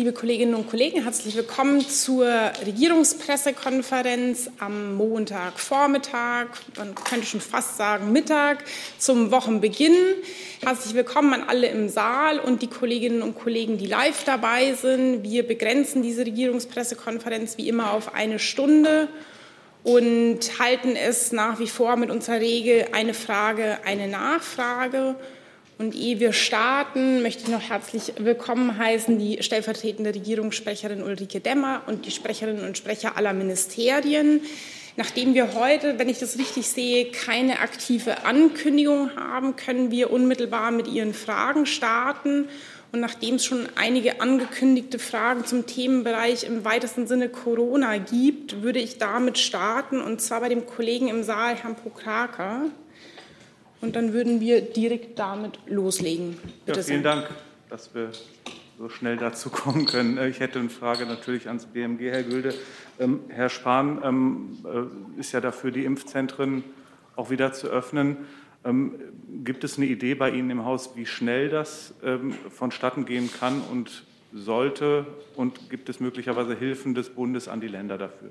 Liebe Kolleginnen und Kollegen, herzlich willkommen zur Regierungspressekonferenz am Montagvormittag, man könnte schon fast sagen Mittag, zum Wochenbeginn. Herzlich willkommen an alle im Saal und die Kolleginnen und Kollegen, die live dabei sind. Wir begrenzen diese Regierungspressekonferenz wie immer auf eine Stunde und halten es nach wie vor mit unserer Regel eine Frage, eine Nachfrage. Und ehe wir starten, möchte ich noch herzlich willkommen heißen die stellvertretende Regierungssprecherin Ulrike Demmer und die Sprecherinnen und Sprecher aller Ministerien. Nachdem wir heute, wenn ich das richtig sehe, keine aktive Ankündigung haben, können wir unmittelbar mit Ihren Fragen starten. Und nachdem es schon einige angekündigte Fragen zum Themenbereich im weitesten Sinne Corona gibt, würde ich damit starten, und zwar bei dem Kollegen im Saal, Herrn Pokraker. Und dann würden wir direkt damit loslegen. Bitte ja, vielen. Dank, dass wir so schnell dazu kommen können. Ich hätte eine Frage natürlich ans BMG, Herr Gülde. Ähm, Herr Spahn ähm, äh, ist ja dafür, die Impfzentren auch wieder zu öffnen. Ähm, gibt es eine Idee bei Ihnen im Haus, wie schnell das ähm, vonstatten gehen kann und sollte? Und gibt es möglicherweise Hilfen des Bundes an die Länder dafür?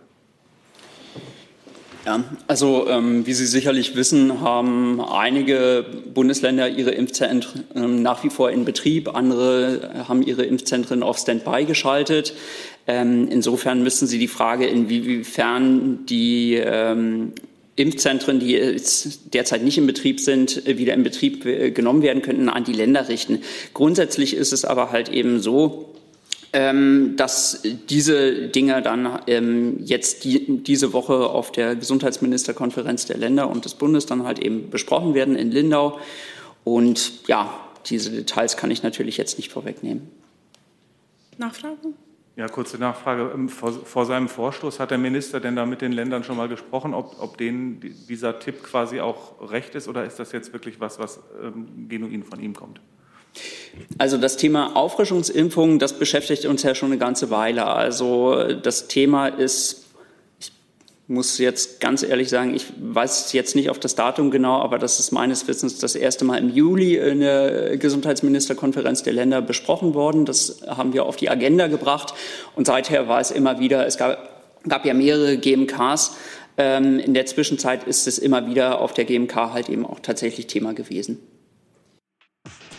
Ja, also ähm, wie Sie sicherlich wissen, haben einige Bundesländer ihre Impfzentren ähm, nach wie vor in Betrieb, andere haben ihre Impfzentren auf Standby geschaltet. Ähm, insofern müssen Sie die Frage, inwiefern die ähm, Impfzentren, die jetzt derzeit nicht in Betrieb sind, wieder in Betrieb äh, genommen werden könnten, an die Länder richten. Grundsätzlich ist es aber halt eben so, ähm, dass diese Dinge dann ähm, jetzt die, diese Woche auf der Gesundheitsministerkonferenz der Länder und des Bundes dann halt eben besprochen werden in Lindau. Und ja, diese Details kann ich natürlich jetzt nicht vorwegnehmen. Nachfrage? Ja, kurze Nachfrage. Ähm, vor, vor, seinem Vorstoß hat der Minister denn da mit den Ländern schon mal gesprochen, ob, ob denen dieser Tipp quasi auch recht ist oder ist das jetzt wirklich was, was ähm, genuin von ihm kommt? Also das Thema Auffrischungsimpfungen, das beschäftigt uns ja schon eine ganze Weile. Also das Thema ist, ich muss jetzt ganz ehrlich sagen, ich weiß jetzt nicht auf das Datum genau, aber das ist meines Wissens das erste Mal im Juli in der Gesundheitsministerkonferenz der Länder besprochen worden. Das haben wir auf die Agenda gebracht und seither war es immer wieder, es gab, gab ja mehrere GMKs. Ähm, in der Zwischenzeit ist es immer wieder auf der GMK halt eben auch tatsächlich Thema gewesen.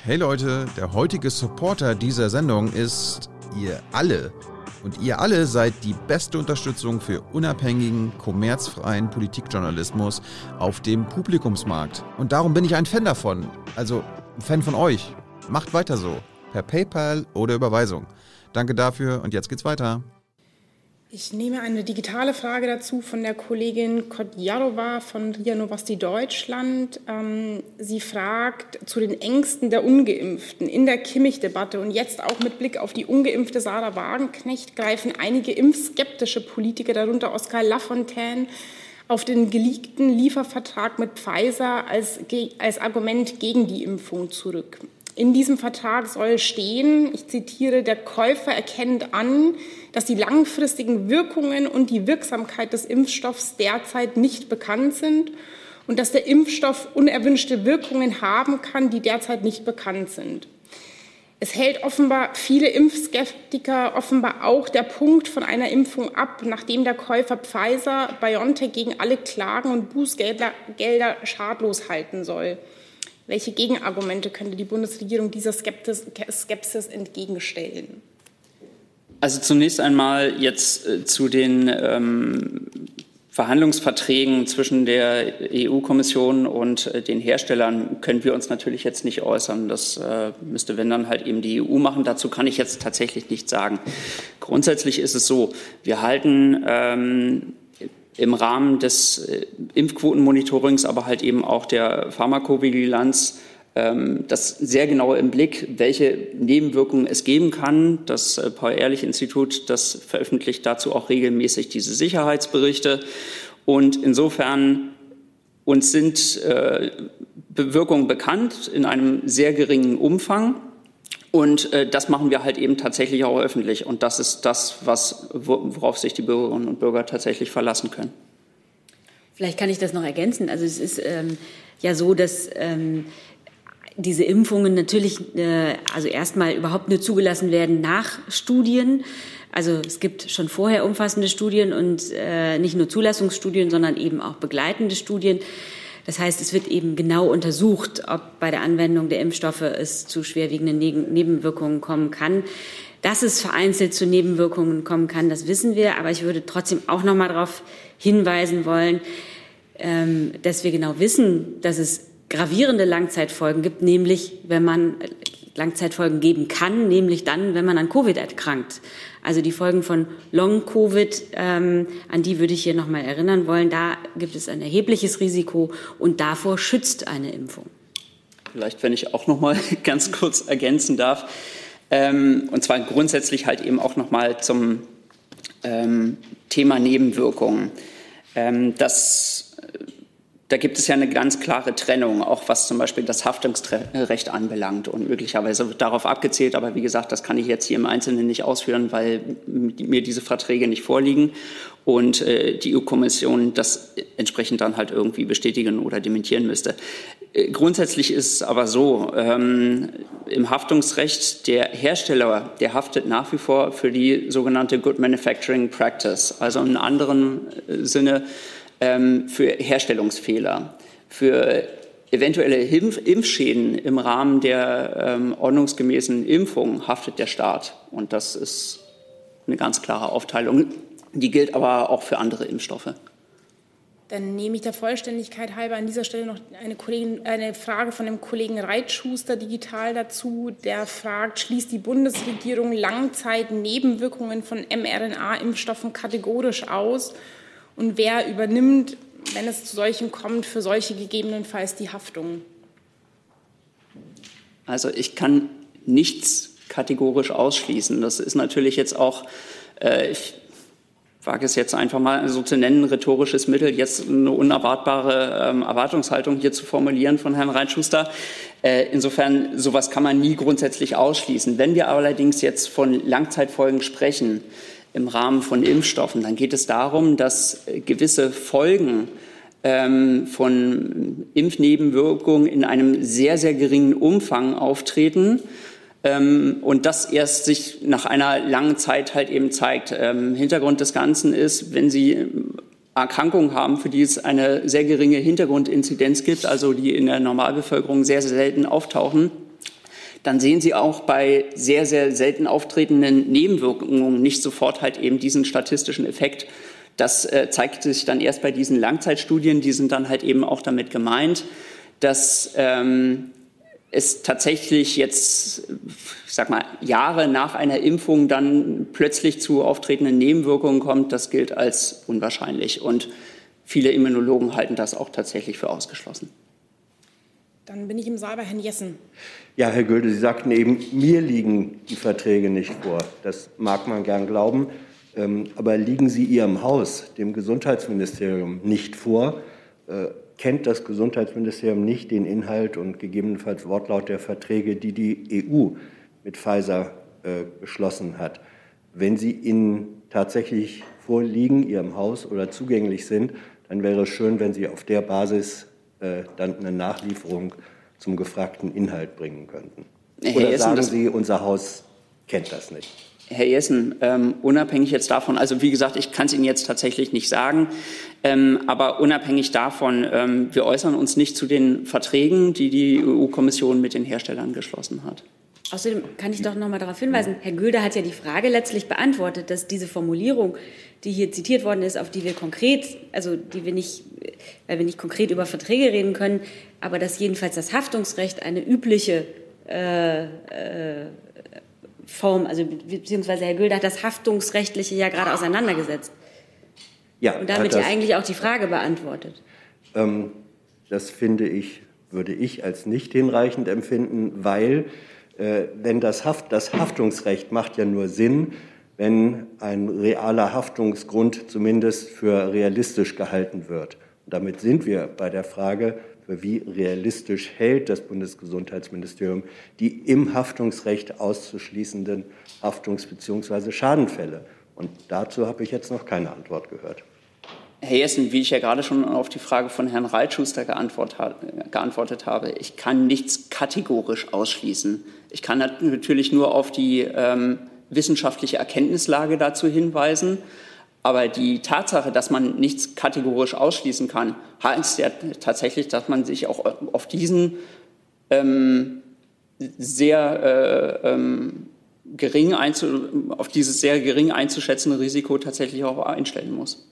Hey Leute, der heutige Supporter dieser Sendung ist ihr alle. Und ihr alle seid die beste Unterstützung für unabhängigen, kommerzfreien Politikjournalismus auf dem Publikumsmarkt. Und darum bin ich ein Fan davon. Also ein Fan von euch. Macht weiter so. Per PayPal oder Überweisung. Danke dafür und jetzt geht's weiter. Ich nehme eine digitale Frage dazu von der Kollegin Kodjarova von RIA Novosti Deutschland. Ähm, sie fragt zu den Ängsten der Ungeimpften in der Kimmich-Debatte und jetzt auch mit Blick auf die ungeimpfte Sarah Wagenknecht greifen einige impfskeptische Politiker, darunter Oskar Lafontaine, auf den geleakten Liefervertrag mit Pfizer als, als Argument gegen die Impfung zurück. In diesem Vertrag soll stehen, ich zitiere, der Käufer erkennt an, dass die langfristigen Wirkungen und die Wirksamkeit des Impfstoffs derzeit nicht bekannt sind und dass der Impfstoff unerwünschte Wirkungen haben kann, die derzeit nicht bekannt sind. Es hält offenbar viele Impfskeptiker offenbar auch der Punkt von einer Impfung ab, nachdem der Käufer Pfizer BioNTech gegen alle Klagen und Bußgelder Gelder schadlos halten soll. Welche Gegenargumente könnte die Bundesregierung dieser Skeptis, Skepsis entgegenstellen? Also zunächst einmal jetzt äh, zu den ähm, Verhandlungsverträgen zwischen der EU-Kommission und äh, den Herstellern können wir uns natürlich jetzt nicht äußern. Das äh, müsste, wenn dann halt eben die EU machen. Dazu kann ich jetzt tatsächlich nichts sagen. Grundsätzlich ist es so, wir halten ähm, im Rahmen des äh, Impfquotenmonitorings, aber halt eben auch der Pharmakovigilanz das sehr genau im Blick, welche Nebenwirkungen es geben kann. Das äh, Paul-Ehrlich-Institut, das veröffentlicht dazu auch regelmäßig diese Sicherheitsberichte. Und insofern uns sind äh, Wirkungen bekannt in einem sehr geringen Umfang. Und äh, das machen wir halt eben tatsächlich auch öffentlich. Und das ist das, was, worauf sich die Bürgerinnen und Bürger tatsächlich verlassen können. Vielleicht kann ich das noch ergänzen. Also es ist ähm, ja so, dass ähm, diese Impfungen natürlich äh, also erstmal überhaupt nur zugelassen werden nach Studien. Also es gibt schon vorher umfassende Studien und äh, nicht nur Zulassungsstudien, sondern eben auch begleitende Studien. Das heißt, es wird eben genau untersucht, ob bei der Anwendung der Impfstoffe es zu schwerwiegenden Nebenwirkungen kommen kann. Dass es vereinzelt zu Nebenwirkungen kommen kann, das wissen wir. Aber ich würde trotzdem auch noch mal darauf hinweisen wollen, ähm, dass wir genau wissen, dass es gravierende Langzeitfolgen gibt, nämlich wenn man Langzeitfolgen geben kann, nämlich dann, wenn man an Covid erkrankt. Also die Folgen von Long-Covid, ähm, an die würde ich hier noch mal erinnern wollen. Da gibt es ein erhebliches Risiko und davor schützt eine Impfung. Vielleicht, wenn ich auch noch mal ganz kurz ergänzen darf. Ähm, und zwar grundsätzlich halt eben auch noch mal zum ähm, Thema Nebenwirkungen. Ähm, das da gibt es ja eine ganz klare Trennung, auch was zum Beispiel das Haftungsrecht anbelangt. Und möglicherweise wird darauf abgezählt, aber wie gesagt, das kann ich jetzt hier im Einzelnen nicht ausführen, weil mir diese Verträge nicht vorliegen und äh, die EU-Kommission das entsprechend dann halt irgendwie bestätigen oder dementieren müsste. Äh, grundsätzlich ist es aber so, ähm, im Haftungsrecht der Hersteller, der haftet nach wie vor für die sogenannte Good Manufacturing Practice, also in anderen äh, Sinne für Herstellungsfehler, für eventuelle Impf Impfschäden im Rahmen der ähm, ordnungsgemäßen Impfung haftet der Staat. Und das ist eine ganz klare Aufteilung. Die gilt aber auch für andere Impfstoffe. Dann nehme ich der Vollständigkeit halber an dieser Stelle noch eine, eine Frage von dem Kollegen Reitschuster digital dazu. Der fragt, schließt die Bundesregierung Langzeitnebenwirkungen von mRNA-Impfstoffen kategorisch aus? Und wer übernimmt, wenn es zu solchen kommt, für solche gegebenenfalls die Haftung? Also ich kann nichts kategorisch ausschließen. Das ist natürlich jetzt auch, äh, ich wage es jetzt einfach mal so zu nennen, rhetorisches Mittel, jetzt eine unerwartbare ähm, Erwartungshaltung hier zu formulieren von Herrn Reitschuster. Äh, insofern, sowas kann man nie grundsätzlich ausschließen. Wenn wir allerdings jetzt von Langzeitfolgen sprechen, im Rahmen von Impfstoffen, dann geht es darum, dass gewisse Folgen ähm, von Impfnebenwirkungen in einem sehr, sehr geringen Umfang auftreten. Ähm, und das erst sich nach einer langen Zeit halt eben zeigt. Ähm, Hintergrund des Ganzen ist, wenn Sie Erkrankungen haben, für die es eine sehr geringe Hintergrundinzidenz gibt, also die in der Normalbevölkerung sehr, sehr selten auftauchen, dann sehen Sie auch bei sehr, sehr selten auftretenden Nebenwirkungen nicht sofort halt eben diesen statistischen Effekt. Das äh, zeigt sich dann erst bei diesen Langzeitstudien, die sind dann halt eben auch damit gemeint, dass ähm, es tatsächlich jetzt, ich sag mal, Jahre nach einer Impfung dann plötzlich zu auftretenden Nebenwirkungen kommt, das gilt als unwahrscheinlich. Und viele Immunologen halten das auch tatsächlich für ausgeschlossen. Dann bin ich im Saal bei Herrn Jessen. Ja, Herr Gülde, Sie sagten eben, mir liegen die Verträge nicht vor. Das mag man gern glauben. Ähm, aber liegen sie Ihrem Haus, dem Gesundheitsministerium, nicht vor? Äh, kennt das Gesundheitsministerium nicht den Inhalt und gegebenenfalls Wortlaut der Verträge, die die EU mit Pfizer äh, beschlossen hat? Wenn sie Ihnen tatsächlich vorliegen, Ihrem Haus oder zugänglich sind, dann wäre es schön, wenn Sie auf der Basis äh, dann eine Nachlieferung zum gefragten Inhalt bringen könnten. Oder Jessen, sagen Sie, unser Haus kennt das nicht? Herr Jessen, ähm, unabhängig jetzt davon, also wie gesagt, ich kann es Ihnen jetzt tatsächlich nicht sagen, ähm, aber unabhängig davon, ähm, wir äußern uns nicht zu den Verträgen, die die EU-Kommission mit den Herstellern geschlossen hat. Außerdem kann ich doch noch mal darauf hinweisen, Herr Gülde hat ja die Frage letztlich beantwortet, dass diese Formulierung, die hier zitiert worden ist, auf die wir konkret, also die wir nicht, weil wir nicht konkret über Verträge reden können, aber dass jedenfalls das Haftungsrecht eine übliche äh, äh, Form, also beziehungsweise Herr Gülde hat das Haftungsrechtliche ja gerade auseinandergesetzt. Ja, und damit ja eigentlich auch die Frage beantwortet. Ähm, das finde ich, würde ich als nicht hinreichend empfinden, weil äh, wenn das, Haft, das Haftungsrecht macht ja nur Sinn, wenn ein realer Haftungsgrund zumindest für realistisch gehalten wird. Und damit sind wir bei der Frage, für wie realistisch hält das Bundesgesundheitsministerium die im Haftungsrecht auszuschließenden Haftungs- bzw. Schadenfälle. Und dazu habe ich jetzt noch keine Antwort gehört. Herr Jessen, wie ich ja gerade schon auf die Frage von Herrn Reitschuster geantwortet habe, ich kann nichts kategorisch ausschließen. Ich kann natürlich nur auf die ähm, wissenschaftliche Erkenntnislage dazu hinweisen. Aber die Tatsache, dass man nichts kategorisch ausschließen kann, heißt ja tatsächlich, dass man sich auch auf diesen ähm, sehr äh, ähm, gering einzu auf dieses sehr gering einzuschätzende Risiko tatsächlich auch einstellen muss.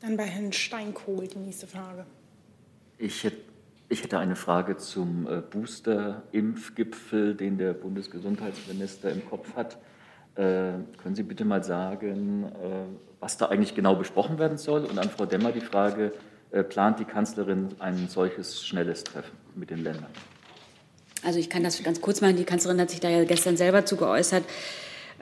Dann bei Herrn Steinkohl die nächste Frage. Ich hätte, ich hätte eine Frage zum äh, Booster-Impfgipfel, den der Bundesgesundheitsminister im Kopf hat. Äh, können Sie bitte mal sagen, äh, was da eigentlich genau besprochen werden soll? Und an Frau Demmer die Frage, äh, plant die Kanzlerin ein solches schnelles Treffen mit den Ländern? Also ich kann das ganz kurz machen. Die Kanzlerin hat sich da ja gestern selber zu geäußert.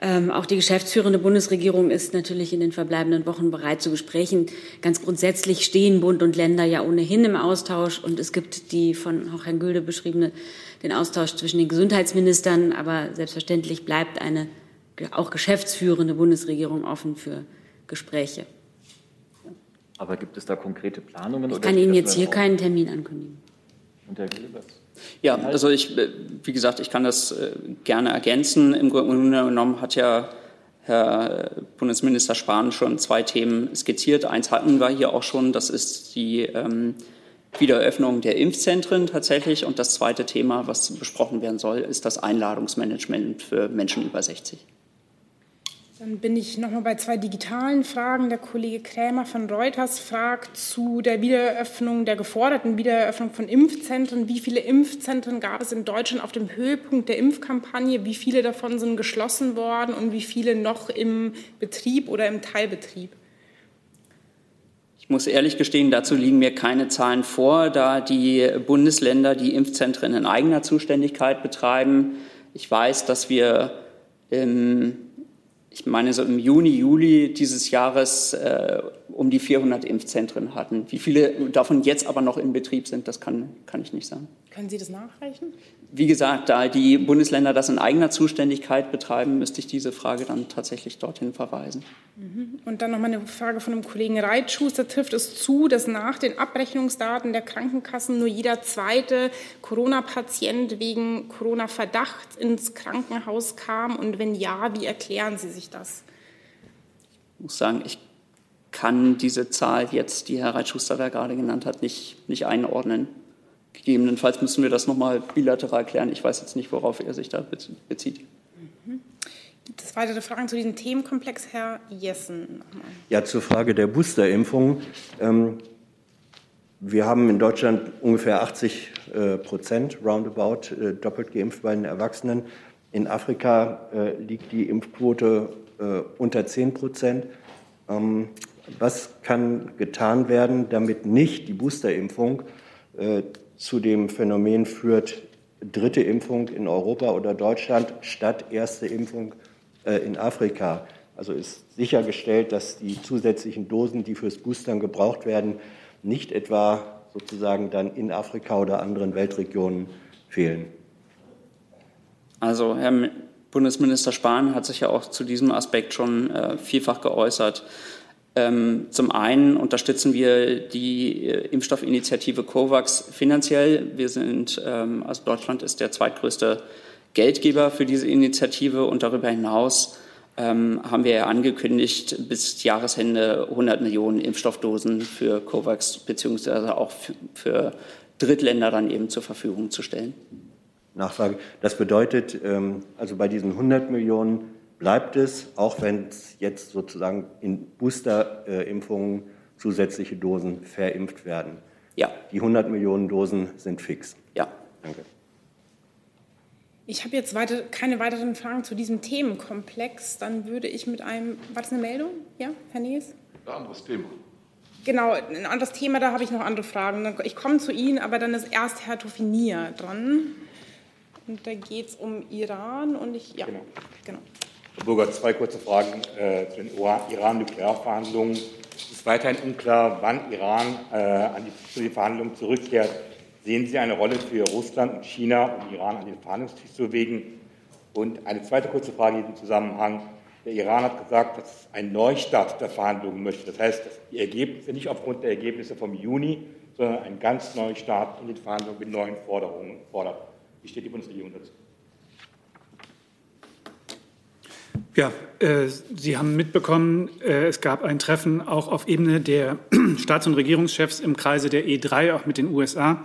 Ähm, auch die geschäftsführende Bundesregierung ist natürlich in den verbleibenden Wochen bereit zu Gesprächen. Ganz grundsätzlich stehen Bund und Länder ja ohnehin im Austausch und es gibt die von auch Herrn Gülde beschriebene den Austausch zwischen den Gesundheitsministern, aber selbstverständlich bleibt eine auch geschäftsführende Bundesregierung offen für Gespräche. Aber gibt es da konkrete Planungen? Ich kann Ihnen jetzt hier keinen Termin ankündigen. Und Herr Gilbert? Ja, also ich, äh, wie gesagt, ich kann das äh, gerne ergänzen. Im Grunde genommen hat ja Herr Bundesminister Spahn schon zwei Themen skizziert. Eins hatten wir hier auch schon, das ist die ähm, Wiedereröffnung der Impfzentren tatsächlich. Und das zweite Thema, was besprochen werden soll, ist das Einladungsmanagement für Menschen über 60. Dann bin ich noch mal bei zwei digitalen Fragen. Der Kollege Krämer von Reuters fragt zu der Wiedereröffnung, der geforderten Wiedereröffnung von Impfzentren. Wie viele Impfzentren gab es in Deutschland auf dem Höhepunkt der Impfkampagne? Wie viele davon sind geschlossen worden und wie viele noch im Betrieb oder im Teilbetrieb? Ich muss ehrlich gestehen, dazu liegen mir keine Zahlen vor, da die Bundesländer die Impfzentren in eigener Zuständigkeit betreiben. Ich weiß, dass wir im ich meine, so im Juni, Juli dieses Jahres äh, um die 400 Impfzentren hatten. Wie viele davon jetzt aber noch in Betrieb sind, das kann, kann ich nicht sagen. Können Sie das nachreichen? Wie gesagt, da die Bundesländer das in eigener Zuständigkeit betreiben, müsste ich diese Frage dann tatsächlich dorthin verweisen. Mhm. Und dann noch mal eine Frage von einem Kollegen Reitschuster. Trifft es zu, dass nach den Abrechnungsdaten der Krankenkassen nur jeder zweite Corona-Patient wegen Corona-Verdacht ins Krankenhaus kam? Und wenn ja, wie erklären Sie sich das? Ich muss sagen, ich kann diese Zahl jetzt, die Herr Reitschuster da gerade genannt hat, nicht, nicht einordnen. Gegebenenfalls müssen wir das nochmal bilateral klären. Ich weiß jetzt nicht, worauf er sich da bezieht. Mhm. Gibt es weitere Fragen zu diesem Themenkomplex, Herr Jessen? Ja, zur Frage der Boosterimpfung. Ähm, wir haben in Deutschland ungefähr 80 äh, Prozent roundabout äh, doppelt geimpft bei den Erwachsenen. In Afrika äh, liegt die Impfquote unter 10 Prozent. Was kann getan werden, damit nicht die Boosterimpfung zu dem Phänomen führt, dritte Impfung in Europa oder Deutschland statt erste Impfung äh, in Afrika. Also ist sichergestellt, dass die zusätzlichen Dosen, die fürs Boostern gebraucht werden, nicht etwa sozusagen dann in Afrika oder anderen Weltregionen fehlen. Also Herr Bundesminister Spahn hat sich ja auch zu diesem Aspekt schon äh, vielfach geäußert. Ähm, zum einen unterstützen wir die äh, Impfstoffinitiative COVAX finanziell. Wir sind, ähm, also Deutschland ist der zweitgrößte Geldgeber für diese Initiative und darüber hinaus ähm, haben wir angekündigt, bis Jahresende 100 Millionen Impfstoffdosen für COVAX beziehungsweise auch für Drittländer dann eben zur Verfügung zu stellen. Nachfrage. Das bedeutet, also bei diesen 100 Millionen bleibt es, auch wenn es jetzt sozusagen in Boosterimpfungen zusätzliche Dosen verimpft werden. Ja. Die 100 Millionen Dosen sind fix. Ja. Danke. Ich habe jetzt weiter, keine weiteren Fragen zu diesem Themenkomplex. Dann würde ich mit einem, war das eine Meldung? Ja, Herr Nies? Ein anderes Thema. Genau, ein anderes Thema, da habe ich noch andere Fragen. Ich komme zu Ihnen, aber dann ist erst Herr Tofinier dran. Und da geht es um Iran und ich, ja, genau. genau. Herr Bürger, zwei kurze Fragen äh, zu den Iran-Nuklearverhandlungen. Es ist weiterhin unklar, wann Iran äh, an die, zu den Verhandlungen zurückkehrt. Sehen Sie eine Rolle für Russland und China, um Iran an den Verhandlungstisch zu bewegen? Und eine zweite kurze Frage in diesem Zusammenhang. Der Iran hat gesagt, dass es einen Neustart der Verhandlungen möchte. Das heißt, dass die Ergebnisse nicht aufgrund der Ergebnisse vom Juni, sondern einen ganz neuen Start in den Verhandlungen mit neuen Forderungen fordert. Wie steht die Bundesregierung dazu? Ja, äh, Sie haben mitbekommen, äh, es gab ein Treffen auch auf Ebene der Staats- und Regierungschefs im Kreise der E3, auch mit den USA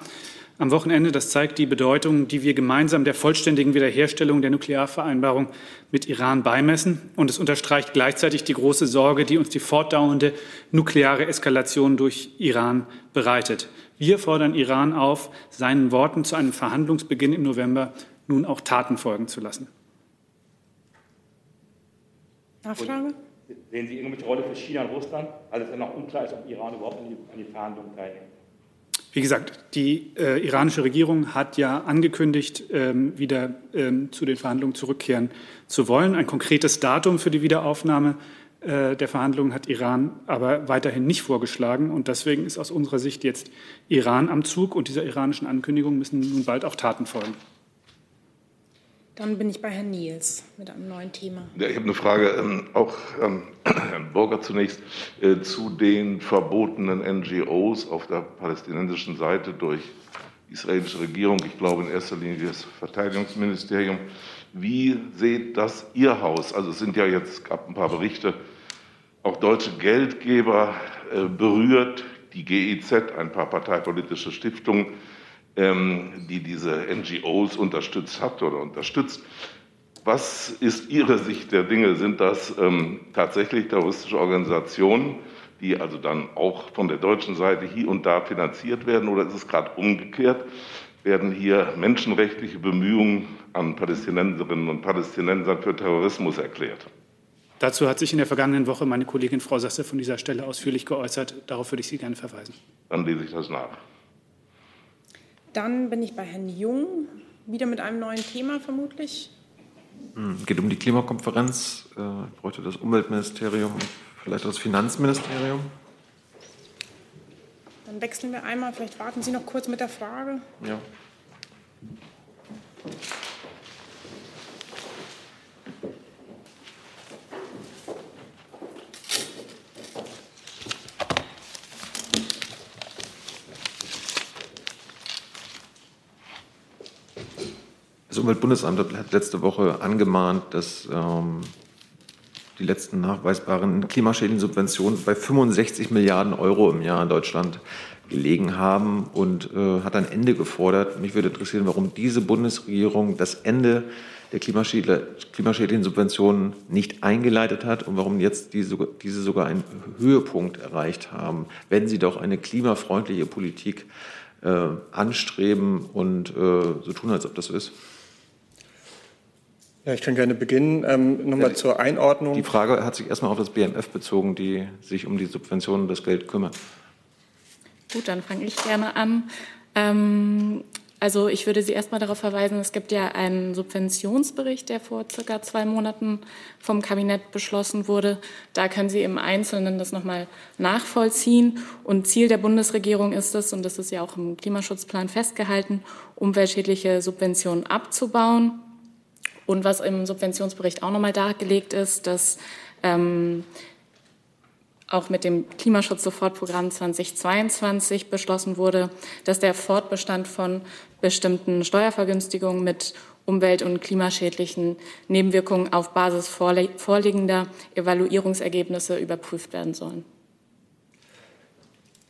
am Wochenende. Das zeigt die Bedeutung, die wir gemeinsam der vollständigen Wiederherstellung der Nuklearvereinbarung mit Iran beimessen. Und es unterstreicht gleichzeitig die große Sorge, die uns die fortdauernde nukleare Eskalation durch Iran bereitet. Wir fordern Iran auf, seinen Worten zu einem Verhandlungsbeginn im November nun auch Taten folgen zu lassen. Nachfrage? Sehen Sie irgendwelche Rolle für China und Russland, als es noch unklar ist, ob Iran überhaupt an die, an die Verhandlungen teilnimmt? Wie gesagt, die äh, iranische Regierung hat ja angekündigt, ähm, wieder ähm, zu den Verhandlungen zurückkehren zu wollen. Ein konkretes Datum für die Wiederaufnahme äh, der Verhandlungen hat Iran aber weiterhin nicht vorgeschlagen. Und deswegen ist aus unserer Sicht jetzt Iran am Zug. Und dieser iranischen Ankündigung müssen nun bald auch Taten folgen. Dann bin ich bei Herrn Niels mit einem neuen Thema. Ja, ich habe eine Frage, ähm, auch ähm, Herrn Burger zunächst, äh, zu den verbotenen NGOs auf der palästinensischen Seite durch die israelische Regierung, ich glaube in erster Linie das Verteidigungsministerium. Wie seht das Ihr Haus? Also es sind ja jetzt, gab ein paar Berichte, auch deutsche Geldgeber äh, berührt, die GIZ, ein paar parteipolitische Stiftungen die diese NGOs unterstützt hat oder unterstützt. Was ist Ihre Sicht der Dinge? Sind das ähm, tatsächlich terroristische Organisationen, die also dann auch von der deutschen Seite hier und da finanziert werden, oder ist es gerade umgekehrt? Werden hier menschenrechtliche Bemühungen an Palästinenserinnen und Palästinensern für Terrorismus erklärt? Dazu hat sich in der vergangenen Woche meine Kollegin Frau Sasse von dieser Stelle ausführlich geäußert. Darauf würde ich Sie gerne verweisen. Dann lese ich das nach. Dann bin ich bei Herrn Jung, wieder mit einem neuen Thema vermutlich. Hm, geht um die Klimakonferenz. Ich äh, bräuchte das Umweltministerium, vielleicht das Finanzministerium. Dann wechseln wir einmal. Vielleicht warten Sie noch kurz mit der Frage. Ja. Das Umweltbundesamt hat letzte Woche angemahnt, dass ähm, die letzten nachweisbaren klimaschädlichen Subventionen bei 65 Milliarden Euro im Jahr in Deutschland gelegen haben und äh, hat ein Ende gefordert. Mich würde interessieren, warum diese Bundesregierung das Ende der klimaschädlichen Subventionen nicht eingeleitet hat und warum jetzt diese, diese sogar einen Höhepunkt erreicht haben, wenn sie doch eine klimafreundliche Politik äh, anstreben und äh, so tun, als ob das so ist. Ja, ich kann gerne beginnen. Ähm, Nochmal ja, zur Einordnung. Die Frage hat sich erstmal auf das BMF bezogen, die sich um die Subventionen und das Geld kümmert. Gut, dann fange ich gerne an. Ähm, also ich würde Sie erstmal darauf verweisen, es gibt ja einen Subventionsbericht, der vor circa zwei Monaten vom Kabinett beschlossen wurde. Da können Sie im Einzelnen das nochmal nachvollziehen. Und Ziel der Bundesregierung ist es, und das ist ja auch im Klimaschutzplan festgehalten, umweltschädliche Subventionen abzubauen und was im Subventionsbericht auch nochmal dargelegt ist, dass ähm, auch mit dem Klimaschutz-Sofortprogramm 2022 beschlossen wurde, dass der Fortbestand von bestimmten Steuervergünstigungen mit umwelt- und klimaschädlichen Nebenwirkungen auf Basis vorliegender Evaluierungsergebnisse überprüft werden sollen.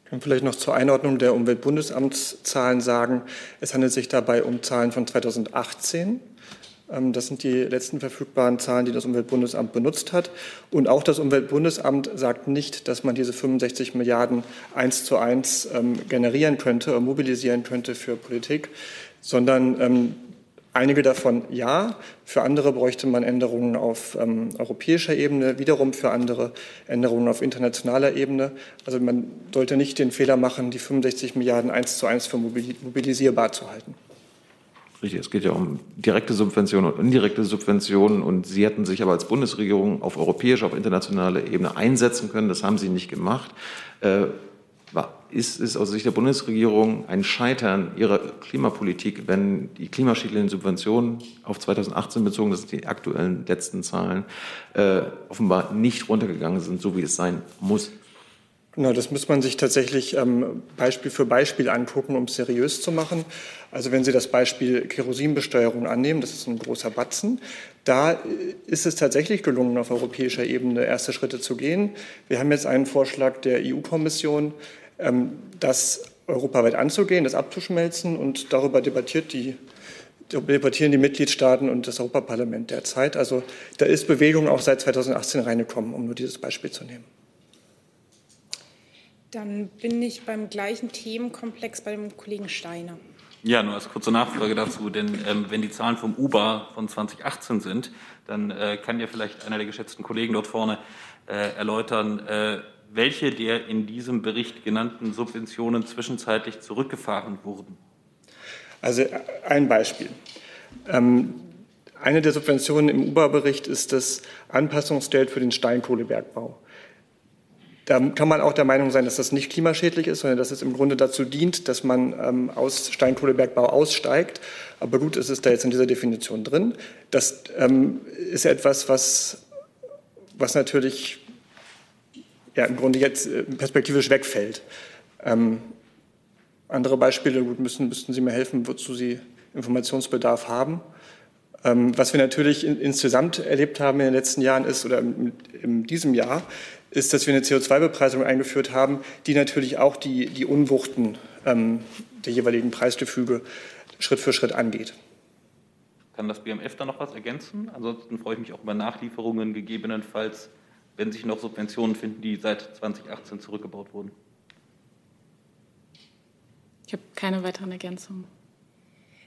Ich kann vielleicht noch zur Einordnung der Umweltbundesamtszahlen sagen, es handelt sich dabei um Zahlen von 2018. Ähm, das sind die letzten verfügbaren Zahlen, die das Umweltbundesamt benutzt hat. Und auch das Umweltbundesamt sagt nicht, dass man diese 65 Milliarden eins zu eins ähm, generieren könnte oder mobilisieren könnte für Politik, sondern ähm, einige davon ja. Für andere bräuchte man Änderungen auf europäischer Ebene, wiederum für andere Änderungen auf internationaler Ebene. Also man sollte nicht den Fehler machen, die 65 Milliarden eins zu eins für mobilisierbar zu halten. Richtig, es geht ja um direkte Subventionen und indirekte Subventionen. Und Sie hätten sich aber als Bundesregierung auf europäischer, auf internationaler Ebene einsetzen können. Das haben Sie nicht gemacht. Äh, ist es aus Sicht der Bundesregierung ein Scheitern ihrer Klimapolitik, wenn die klimaschädlichen Subventionen auf 2018 bezogen, das sind die aktuellen letzten Zahlen, äh, offenbar nicht runtergegangen sind, so wie es sein muss? Genau, das muss man sich tatsächlich ähm, Beispiel für Beispiel angucken, um es seriös zu machen. Also wenn Sie das Beispiel Kerosinbesteuerung annehmen, das ist ein großer Batzen, da äh, ist es tatsächlich gelungen, auf europäischer Ebene erste Schritte zu gehen. Wir haben jetzt einen Vorschlag der EU-Kommission, ähm, das europaweit anzugehen, das abzuschmelzen und darüber debattiert die debattieren die Mitgliedstaaten und das Europaparlament derzeit. Also da ist Bewegung auch seit 2018 reingekommen, um nur dieses Beispiel zu nehmen. Dann bin ich beim gleichen Themenkomplex bei dem Kollegen Steiner. Ja, nur als kurze Nachfrage dazu, denn ähm, wenn die Zahlen vom UBA von 2018 sind, dann äh, kann ja vielleicht einer der geschätzten Kollegen dort vorne äh, erläutern, äh, welche der in diesem Bericht genannten Subventionen zwischenzeitlich zurückgefahren wurden. Also ein Beispiel. Ähm, eine der Subventionen im UBA-Bericht ist das Anpassungsgeld für den Steinkohlebergbau. Da kann man auch der Meinung sein, dass das nicht klimaschädlich ist, sondern dass es im Grunde dazu dient, dass man ähm, aus Steinkohlebergbau aussteigt. Aber gut, es ist da jetzt in dieser Definition drin. Das ähm, ist etwas, was, was natürlich ja, im Grunde jetzt äh, perspektivisch wegfällt. Ähm, andere Beispiele, gut, müssen, müssten Sie mir helfen, wozu Sie Informationsbedarf haben. Ähm, was wir natürlich in, insgesamt erlebt haben in den letzten Jahren ist, oder in, in diesem Jahr, ist, dass wir eine CO2-Bepreisung eingeführt haben, die natürlich auch die, die Unwuchten ähm, der jeweiligen Preisgefüge Schritt für Schritt angeht. Kann das BMF da noch was ergänzen? Ansonsten freue ich mich auch über Nachlieferungen, gegebenenfalls, wenn sich noch Subventionen finden, die seit 2018 zurückgebaut wurden. Ich habe keine weiteren Ergänzungen.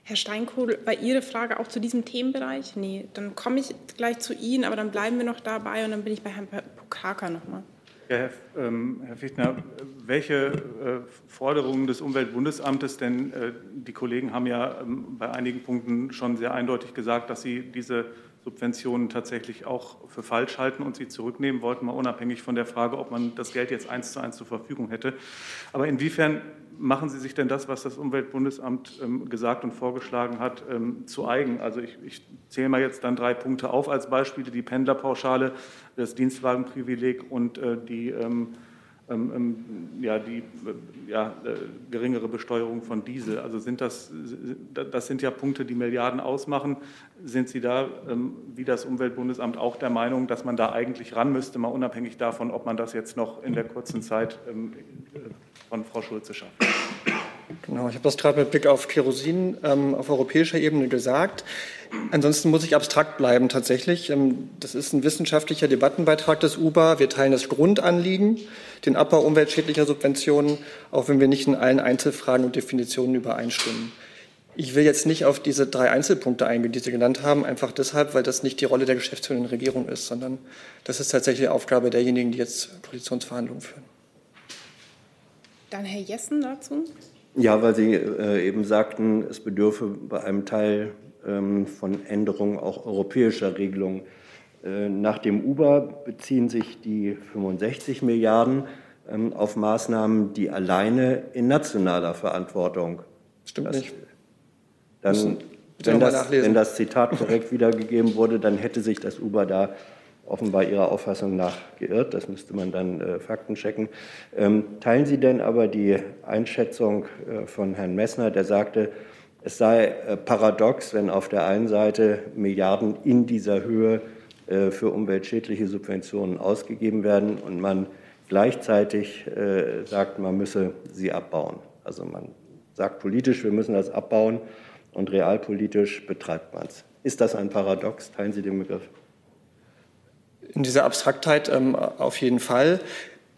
Herr Steinkohl, war Ihre Frage auch zu diesem Themenbereich? Nee, dann komme ich gleich zu Ihnen, aber dann bleiben wir noch dabei und dann bin ich bei Herrn Pukaka nochmal. Ja, Herr, ähm, Herr Fichtner, welche äh, Forderungen des Umweltbundesamtes, denn äh, die Kollegen haben ja ähm, bei einigen Punkten schon sehr eindeutig gesagt, dass sie diese Subventionen tatsächlich auch für falsch halten und sie zurücknehmen wollten, mal unabhängig von der Frage, ob man das Geld jetzt eins zu eins zur Verfügung hätte. Aber inwiefern machen Sie sich denn das, was das Umweltbundesamt ähm, gesagt und vorgeschlagen hat, ähm, zu eigen? Also ich, ich, zähle mal jetzt dann drei Punkte auf als Beispiele, die Pendlerpauschale, das Dienstwagenprivileg und äh, die ähm, ja, die ja, äh, geringere Besteuerung von Diesel. Also sind das, das sind ja Punkte, die Milliarden ausmachen. Sind Sie da, ähm, wie das Umweltbundesamt, auch der Meinung, dass man da eigentlich ran müsste, mal unabhängig davon, ob man das jetzt noch in der kurzen Zeit äh, von Frau Schulze schafft? Genau, ich habe das gerade mit Blick auf Kerosin ähm, auf europäischer Ebene gesagt. Ansonsten muss ich abstrakt bleiben tatsächlich. Ähm, das ist ein wissenschaftlicher Debattenbeitrag des UBA. Wir teilen das Grundanliegen, den Abbau umweltschädlicher Subventionen, auch wenn wir nicht in allen Einzelfragen und Definitionen übereinstimmen. Ich will jetzt nicht auf diese drei Einzelpunkte eingehen, die Sie genannt haben, einfach deshalb, weil das nicht die Rolle der geschäftsführenden Regierung ist, sondern das ist tatsächlich Aufgabe derjenigen, die jetzt Koalitionsverhandlungen führen. Dann Herr Jessen dazu. Ja, weil Sie äh, eben sagten, es bedürfe bei einem Teil von Änderungen auch europäischer Regelungen. Äh, nach dem UBA beziehen sich die 65 Milliarden ähm, auf Maßnahmen, die alleine in nationaler Verantwortung. Stimmt das, nicht. Dann, wenn das, wenn das Zitat korrekt wiedergegeben wurde, dann hätte sich das UBA da offenbar Ihrer Auffassung nach geirrt. Das müsste man dann äh, Fakten checken. Ähm, teilen Sie denn aber die Einschätzung äh, von Herrn Messner, der sagte, es sei äh, paradox, wenn auf der einen Seite Milliarden in dieser Höhe äh, für umweltschädliche Subventionen ausgegeben werden und man gleichzeitig äh, sagt, man müsse sie abbauen. Also man sagt politisch, wir müssen das abbauen und realpolitisch betreibt man es. Ist das ein Paradox? Teilen Sie den Begriff? In dieser Abstraktheit ähm, auf jeden Fall.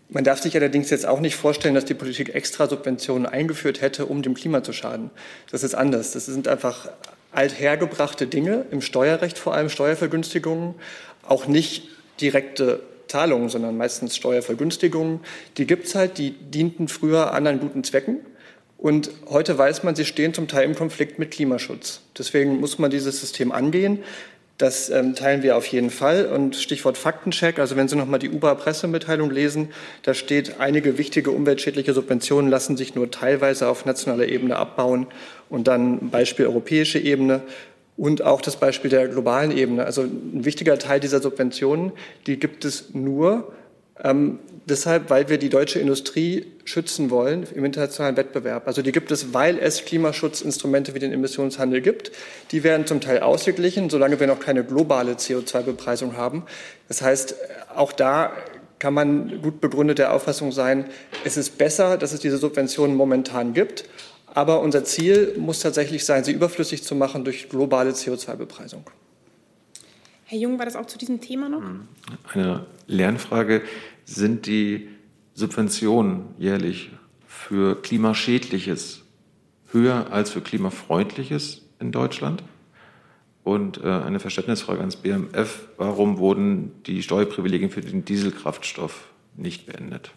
Man darf sich allerdings jetzt auch nicht vorstellen, dass die Politik extra Subventionen eingeführt hätte, um dem Klima zu schaden. Das ist anders. Das sind einfach althergebrachte Dinge, im Steuerrecht vor allem Steuervergünstigungen, auch nicht direkte Zahlungen, sondern meistens Steuervergünstigungen. Die gibt es halt, die dienten früher anderen guten Zwecken. Und heute weiß man, sie stehen zum Teil im Konflikt mit Klimaschutz. Deswegen muss man dieses System angehen. Das ähm, teilen wir auf jeden Fall. Und Stichwort Faktencheck, also wenn Sie noch mal die UBA-Pressemitteilung lesen, da steht, einige wichtige umweltschädliche Subventionen lassen sich nur teilweise auf nationaler Ebene abbauen. Und dann Beispiel europäische Ebene und auch das Beispiel der globalen Ebene. Also ein wichtiger Teil dieser Subventionen, die gibt es nur, ähm, deshalb, weil wir die deutsche Industrie schützen wollen im internationalen Wettbewerb. Also die gibt es, weil es Klimaschutzinstrumente wie den Emissionshandel gibt. Die werden zum Teil ausgeglichen, solange wir noch keine globale CO2-Bepreisung haben. Das heißt, auch da kann man gut begründet der Auffassung sein, es ist besser, dass es diese Subventionen momentan gibt. Aber unser Ziel muss tatsächlich sein, sie überflüssig zu machen durch globale CO2-Bepreisung. Herr Jung, war das auch zu diesem Thema noch? Eine Lernfrage. Sind die Subventionen jährlich für Klimaschädliches höher als für Klimafreundliches in Deutschland? Und äh, eine Verständnisfrage ans BMF. Warum wurden die Steuerprivilegien für den Dieselkraftstoff nicht beendet?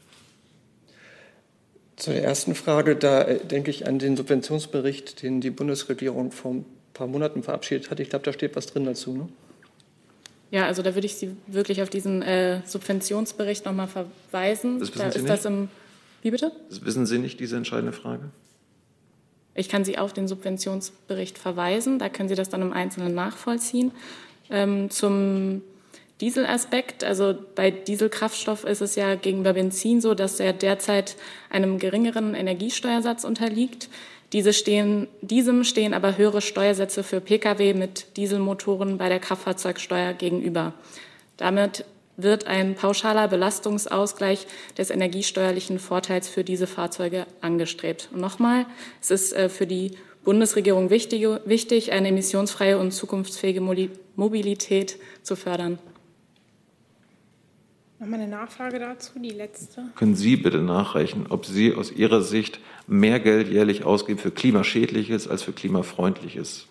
Zur ersten Frage, da äh, denke ich an den Subventionsbericht, den die Bundesregierung vor ein paar Monaten verabschiedet hat. Ich glaube, da steht was drin dazu. Ne? Ja, also da würde ich Sie wirklich auf diesen äh, Subventionsbericht nochmal verweisen. Das wissen da Sie ist nicht? das im. Wie bitte? Das wissen Sie nicht, diese entscheidende Frage? Ich kann Sie auf den Subventionsbericht verweisen. Da können Sie das dann im Einzelnen nachvollziehen. Ähm, zum Dieselaspekt, also bei Dieselkraftstoff ist es ja gegenüber Benzin so, dass er derzeit einem geringeren Energiesteuersatz unterliegt. Diese stehen, diesem stehen aber höhere Steuersätze für Pkw mit Dieselmotoren bei der Kraftfahrzeugsteuer gegenüber. Damit wird ein pauschaler Belastungsausgleich des energiesteuerlichen Vorteils für diese Fahrzeuge angestrebt. Und nochmal, es ist äh, für die Bundesregierung wichtig, eine emissionsfreie und zukunftsfähige Mobilität zu fördern. Nochmal eine Nachfrage dazu, die letzte. Können Sie bitte nachreichen, ob Sie aus Ihrer Sicht mehr Geld jährlich ausgeben für Klimaschädliches als für Klimafreundliches?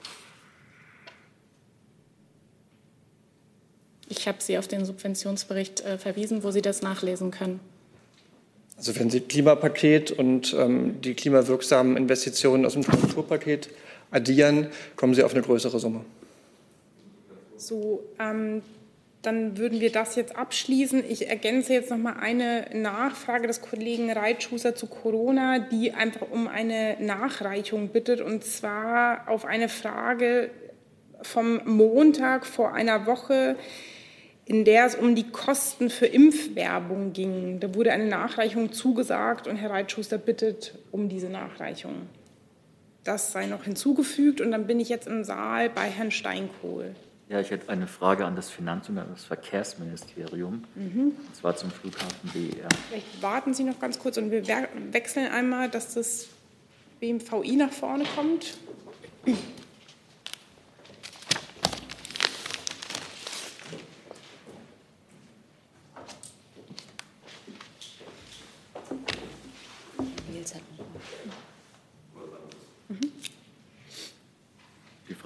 Ich habe Sie auf den Subventionsbericht äh, verwiesen, wo Sie das nachlesen können. Also wenn Sie Klimapaket und ähm, die klimawirksamen Investitionen aus dem Strukturpaket addieren, kommen Sie auf eine größere Summe. So, ähm, dann würden wir das jetzt abschließen. Ich ergänze jetzt noch mal eine Nachfrage des Kollegen Reitschuster zu Corona, die einfach um eine Nachreichung bittet, und zwar auf eine Frage vom Montag vor einer Woche, in der es um die Kosten für Impfwerbung ging. Da wurde eine Nachreichung zugesagt und Herr Reitschuster bittet um diese Nachreichung. Das sei noch hinzugefügt und dann bin ich jetzt im Saal bei Herrn Steinkohl. Ja, ich hätte eine Frage an das Finanz- und an das Verkehrsministerium, Mhm. und zwar zum Flughafen BER. Vielleicht warten Sie noch ganz kurz und wir wechseln einmal, dass das BMVI nach vorne kommt.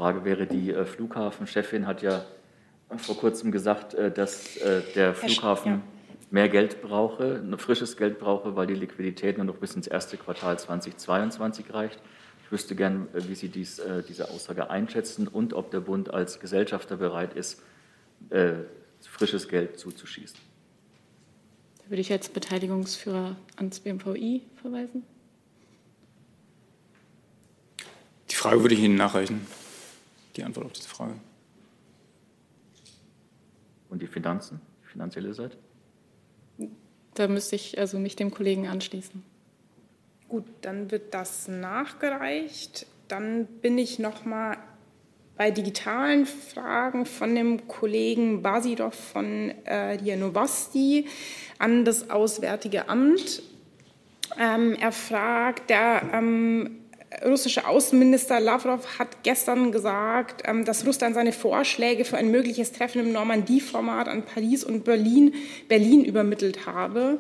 Frage wäre, die äh, Flughafenchefin hat ja vor kurzem gesagt, äh, dass äh, der Sch- Flughafen ja. mehr Geld brauche, ein frisches Geld brauche, weil die Liquidität nur noch bis ins erste Quartal 2022 reicht. Ich wüsste gern, äh, wie Sie dies, äh, diese Aussage einschätzen und ob der Bund als Gesellschafter bereit ist, äh, frisches Geld zuzuschießen. Da würde ich als Beteiligungsführer ans BMVI verweisen. Die Frage würde ich Ihnen nachreichen. Die Antwort auf diese Frage. Und die Finanzen, die finanzielle Seite? Da müsste ich also mich dem Kollegen anschließen. Gut, dann wird das nachgereicht. Dann bin ich noch mal bei digitalen Fragen von dem Kollegen Basidov von äh, RIA Novosti an das Auswärtige Amt. Ähm, er fragt, der ähm, russische Außenminister Lavrov hat gestern gesagt, ähm, dass Russland seine Vorschläge für ein mögliches Treffen im Normandie-Format an Paris und Berlin, Berlin übermittelt habe.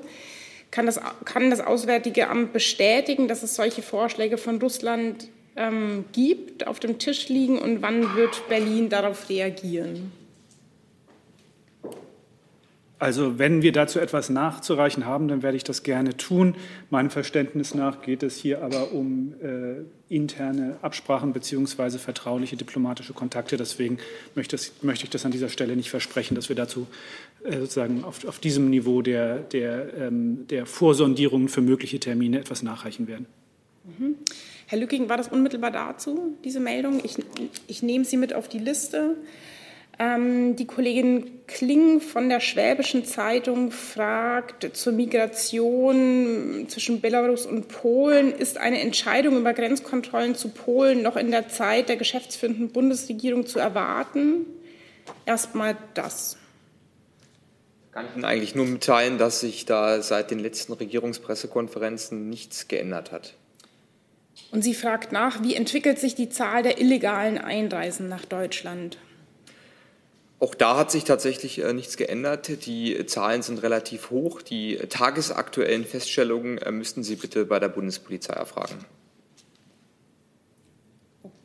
Kann das, kann das Auswärtige Amt bestätigen, dass es solche Vorschläge von Russland ähm, gibt, auf dem Tisch liegen und wann wird Berlin darauf reagieren? Also wenn wir dazu etwas nachzureichen haben, dann werde ich das gerne tun. Meinem Verständnis nach geht es hier aber um äh, interne Absprachen beziehungsweise vertrauliche diplomatische Kontakte. Deswegen möchte, das, möchte, ich das an dieser Stelle nicht versprechen, dass wir dazu äh, sozusagen auf, auf, diesem Niveau der, der, ähm, der Vorsondierungen für mögliche Termine etwas nachreichen werden. Mhm. Herr Lücking, war das unmittelbar dazu, diese Meldung? Ich, ich nehme sie mit auf die Liste. Ähm, die Kollegin Kling von der Schwäbischen Zeitung fragt zur Migration zwischen Belarus und Polen. Ist eine Entscheidung über Grenzkontrollen zu Polen noch in der Zeit der geschäftsführenden Bundesregierung zu erwarten? Erstmal das. Kann ich Ihnen eigentlich nur mitteilen, dass sich da seit den letzten Regierungspressekonferenzen nichts geändert hat. Und sie fragt nach, wie entwickelt sich die Zahl der illegalen Einreisen nach Deutschland? Auch da hat sich tatsächlich äh, nichts geändert. Die Zahlen sind relativ hoch. Die tagesaktuellen Feststellungen äh, müssten Sie bitte bei der Bundespolizei erfragen.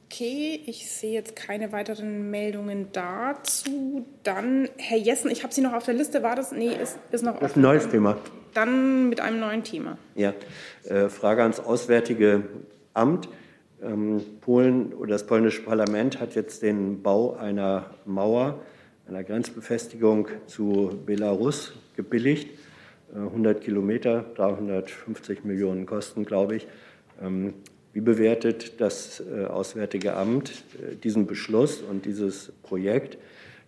Okay, ich sehe jetzt keine weiteren Meldungen dazu. Dann, Herr Jessen, ich habe Sie noch auf der Liste. War das? Nee, ist, ist noch. Das ist ein neues Thema. Dann mit einem neuen Thema. Ja, äh, Frage ans Auswärtige Amt. Ähm, Polen oder das polnische Parlament hat jetzt den Bau einer Mauer einer Grenzbefestigung zu Belarus gebilligt. 100 äh, Kilometer, 350 Millionen Kosten, glaube ich. Ähm, wie bewertet das äh, Auswärtige Amt äh, diesen Beschluss und dieses Projekt?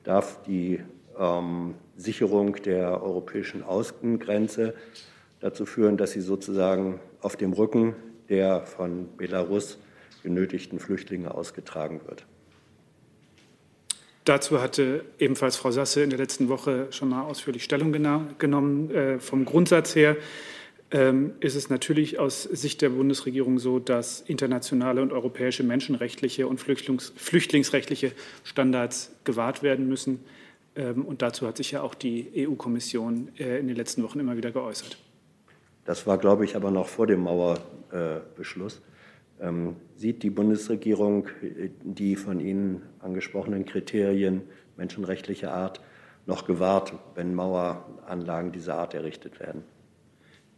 Darf die ähm, Sicherung der europäischen Außengrenze dazu führen, dass sie sozusagen auf dem Rücken der von Belarus genötigten Flüchtlinge ausgetragen wird? Dazu hatte ebenfalls Frau Sasse in der letzten Woche schon mal ausführlich Stellung genommen. Äh, vom Grundsatz her ähm, ist es natürlich aus Sicht der Bundesregierung so, dass internationale und europäische menschenrechtliche und flüchtlingsrechtliche Standards gewahrt werden müssen. Ähm, und dazu hat sich ja auch die EU-Kommission äh, in den letzten Wochen immer wieder geäußert. Das war, glaube ich, aber noch vor dem Mauerbeschluss. Ähm, sieht die Bundesregierung die von Ihnen angesprochenen Kriterien menschenrechtlicher Art noch gewahrt, wenn Maueranlagen dieser Art errichtet werden?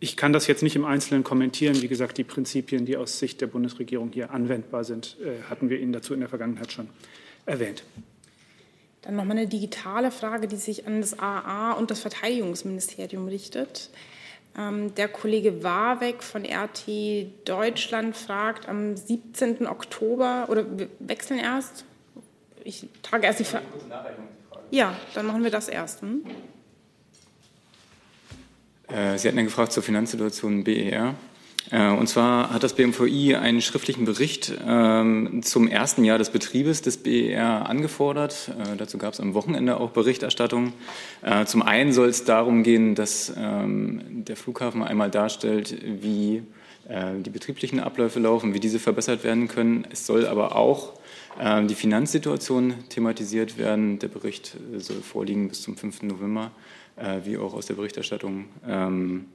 Ich kann das jetzt nicht im Einzelnen kommentieren. Wie gesagt, die Prinzipien, die aus Sicht der Bundesregierung hier anwendbar sind, äh, hatten wir Ihnen dazu in der Vergangenheit schon erwähnt. Dann noch mal eine digitale Frage, die sich an das AA und das Verteidigungsministerium richtet. Ähm, der Kollege Warweg von RT Deutschland fragt am 17. Oktober, oder wir wechseln erst? Ich trage erst die Frage. Ja, dann machen wir das erst. Hm? Äh, Sie hatten ja gefragt zur Finanzsituation BER. Äh, und zwar hat das BMVI einen schriftlichen Bericht ähm, zum ersten Jahr des Betriebes des BER angefordert. Äh, dazu gab es am Wochenende auch Berichterstattung. Äh, zum einen soll es darum gehen, dass ähm, der Flughafen einmal darstellt, wie die betrieblichen Abläufe laufen, wie diese verbessert werden können. Es soll aber auch die Finanzsituation thematisiert werden. Der Bericht soll vorliegen bis zum 5. November, wie auch aus der Berichterstattung ähm,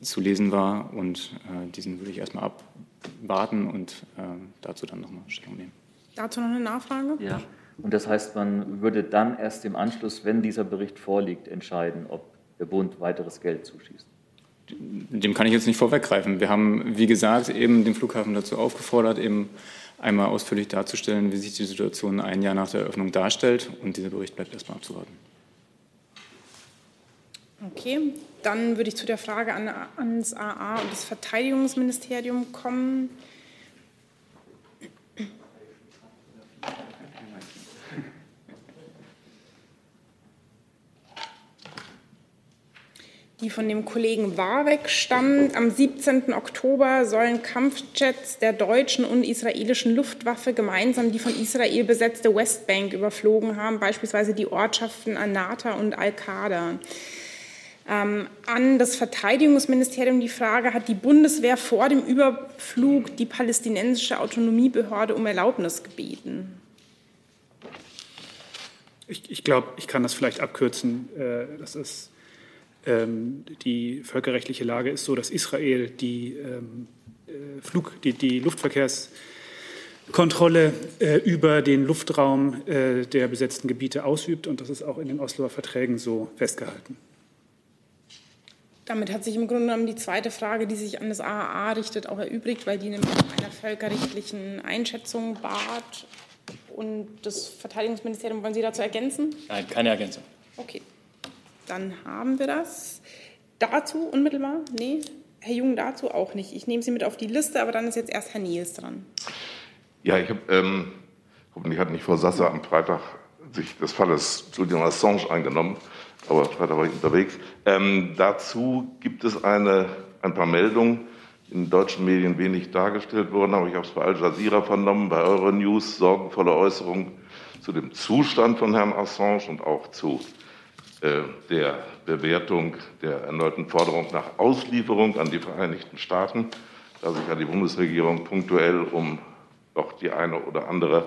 zu lesen war. Und äh, diesen würde ich erstmal abwarten und äh, dazu dann nochmal Stellung nehmen. Dazu noch eine Nachfrage? Ja. Und das heißt, man würde dann erst im Anschluss, wenn dieser Bericht vorliegt, entscheiden, ob der Bund weiteres Geld zuschießt. Dem kann ich jetzt nicht vorweggreifen. Wir haben, wie gesagt, eben den Flughafen dazu aufgefordert, eben einmal ausführlich darzustellen, wie sich die Situation ein Jahr nach der Eröffnung darstellt. Und dieser Bericht bleibt erstmal abzuwarten. Okay, dann würde ich zu der Frage an, ans AA und das Verteidigungsministerium kommen. die von dem Kollegen Warbeck stammt. Am 17. Oktober sollen Kampfjets der deutschen und israelischen Luftwaffe gemeinsam die von Israel besetzte Westbank überflogen haben, beispielsweise die Ortschaften Anata und Al-Qada. Ähm, an das Verteidigungsministerium die Frage, hat die Bundeswehr vor dem Überflug die palästinensische Autonomiebehörde um Erlaubnis gebeten? Ich, ich glaube, ich kann das vielleicht abkürzen. Äh, das ist, ähm, die völkerrechtliche Lage ist so, dass Israel die, ähm, äh, Flug, die, die Luftverkehrskontrolle äh, über den Luftraum äh, der besetzten Gebiete ausübt und das ist auch in den Osloer Verträgen so festgehalten. Damit hat sich im Grunde genommen die zweite Frage, die sich an das AAA richtet, auch erübrigt, weil die nämlich nach einer völkerrechtlichen Einschätzung bat. Und das Verteidigungsministerium, wollen Sie dazu ergänzen? Nein, keine Ergänzung. Okay, dann haben wir das. Dazu unmittelbar? Nee, Herr Jung dazu auch nicht. Ich nehme Sie mit auf die Liste, aber dann ist jetzt erst Herr Niels dran. Ja, ich habe, ähm, hoffentlich hat nicht Frau Sasse am Freitag sich des Falles Julian Assange eingenommen aber Freitag war ich unterwegs. Ähm, dazu gibt es eine, ein paar Meldungen, in deutschen Medien wenig dargestellt wurden, aber ich habe es bei Al Jazeera vernommen, bei Euronews, sorgenvolle Äußerungen zu dem Zustand von Herrn Assange und auch zu äh, der Bewertung der erneuten Forderung nach Auslieferung an die Vereinigten Staaten, da sich ja die Bundesregierung punktuell um doch die eine oder andere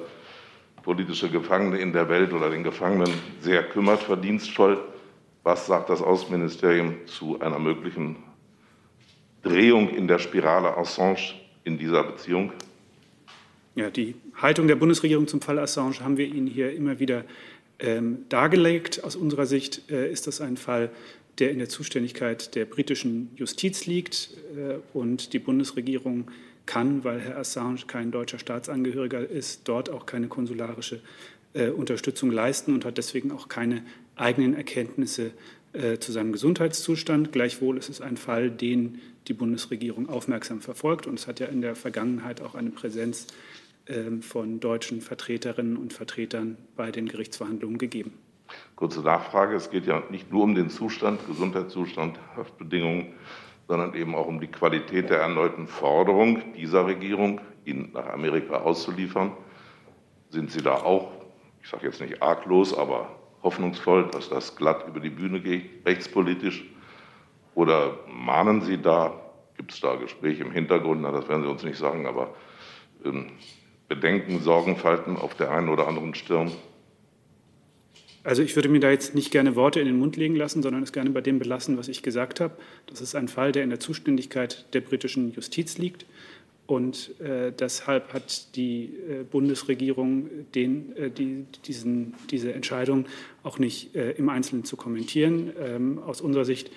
politische Gefangene in der Welt oder den Gefangenen sehr kümmert, verdienstvoll. Was sagt das Außenministerium zu einer möglichen Drehung in der Spirale Assange in dieser Beziehung? Ja, die Haltung der Bundesregierung zum Fall Assange haben wir Ihnen hier immer wieder ähm, dargelegt. Aus unserer Sicht äh, ist das ein Fall, der in der Zuständigkeit der britischen Justiz liegt. Äh, und die Bundesregierung kann, weil Herr Assange kein deutscher Staatsangehöriger ist, dort auch keine konsularische äh, Unterstützung leisten und hat deswegen auch keine eigenen Erkenntnisse äh, zu seinem Gesundheitszustand. Gleichwohl ist es ein Fall, den die Bundesregierung aufmerksam verfolgt. Und es hat ja in der Vergangenheit auch eine Präsenz äh, von deutschen Vertreterinnen und Vertretern bei den Gerichtsverhandlungen gegeben. Kurze Nachfrage. Es geht ja nicht nur um den Zustand, Gesundheitszustand, Haftbedingungen, sondern eben auch um die Qualität der erneuten Forderung dieser Regierung, ihn nach Amerika auszuliefern. Sind Sie da auch, ich sage jetzt nicht arglos, aber hoffnungsvoll, dass das glatt über die Bühne geht, rechtspolitisch? Oder mahnen Sie da, gibt es da Gespräche im Hintergrund, na, das werden Sie uns nicht sagen, aber ähm, Bedenken, Sorgenfalten auf der einen oder anderen Stirn? Also ich würde mir da jetzt nicht gerne Worte in den Mund legen lassen, sondern es gerne bei dem belassen, was ich gesagt habe. Das ist ein Fall, der in der Zuständigkeit der britischen Justiz liegt. Und äh, deshalb hat die äh, Bundesregierung den, äh, die, diesen, diese Entscheidung auch nicht äh, im Einzelnen zu kommentieren. Ähm, aus unserer Sicht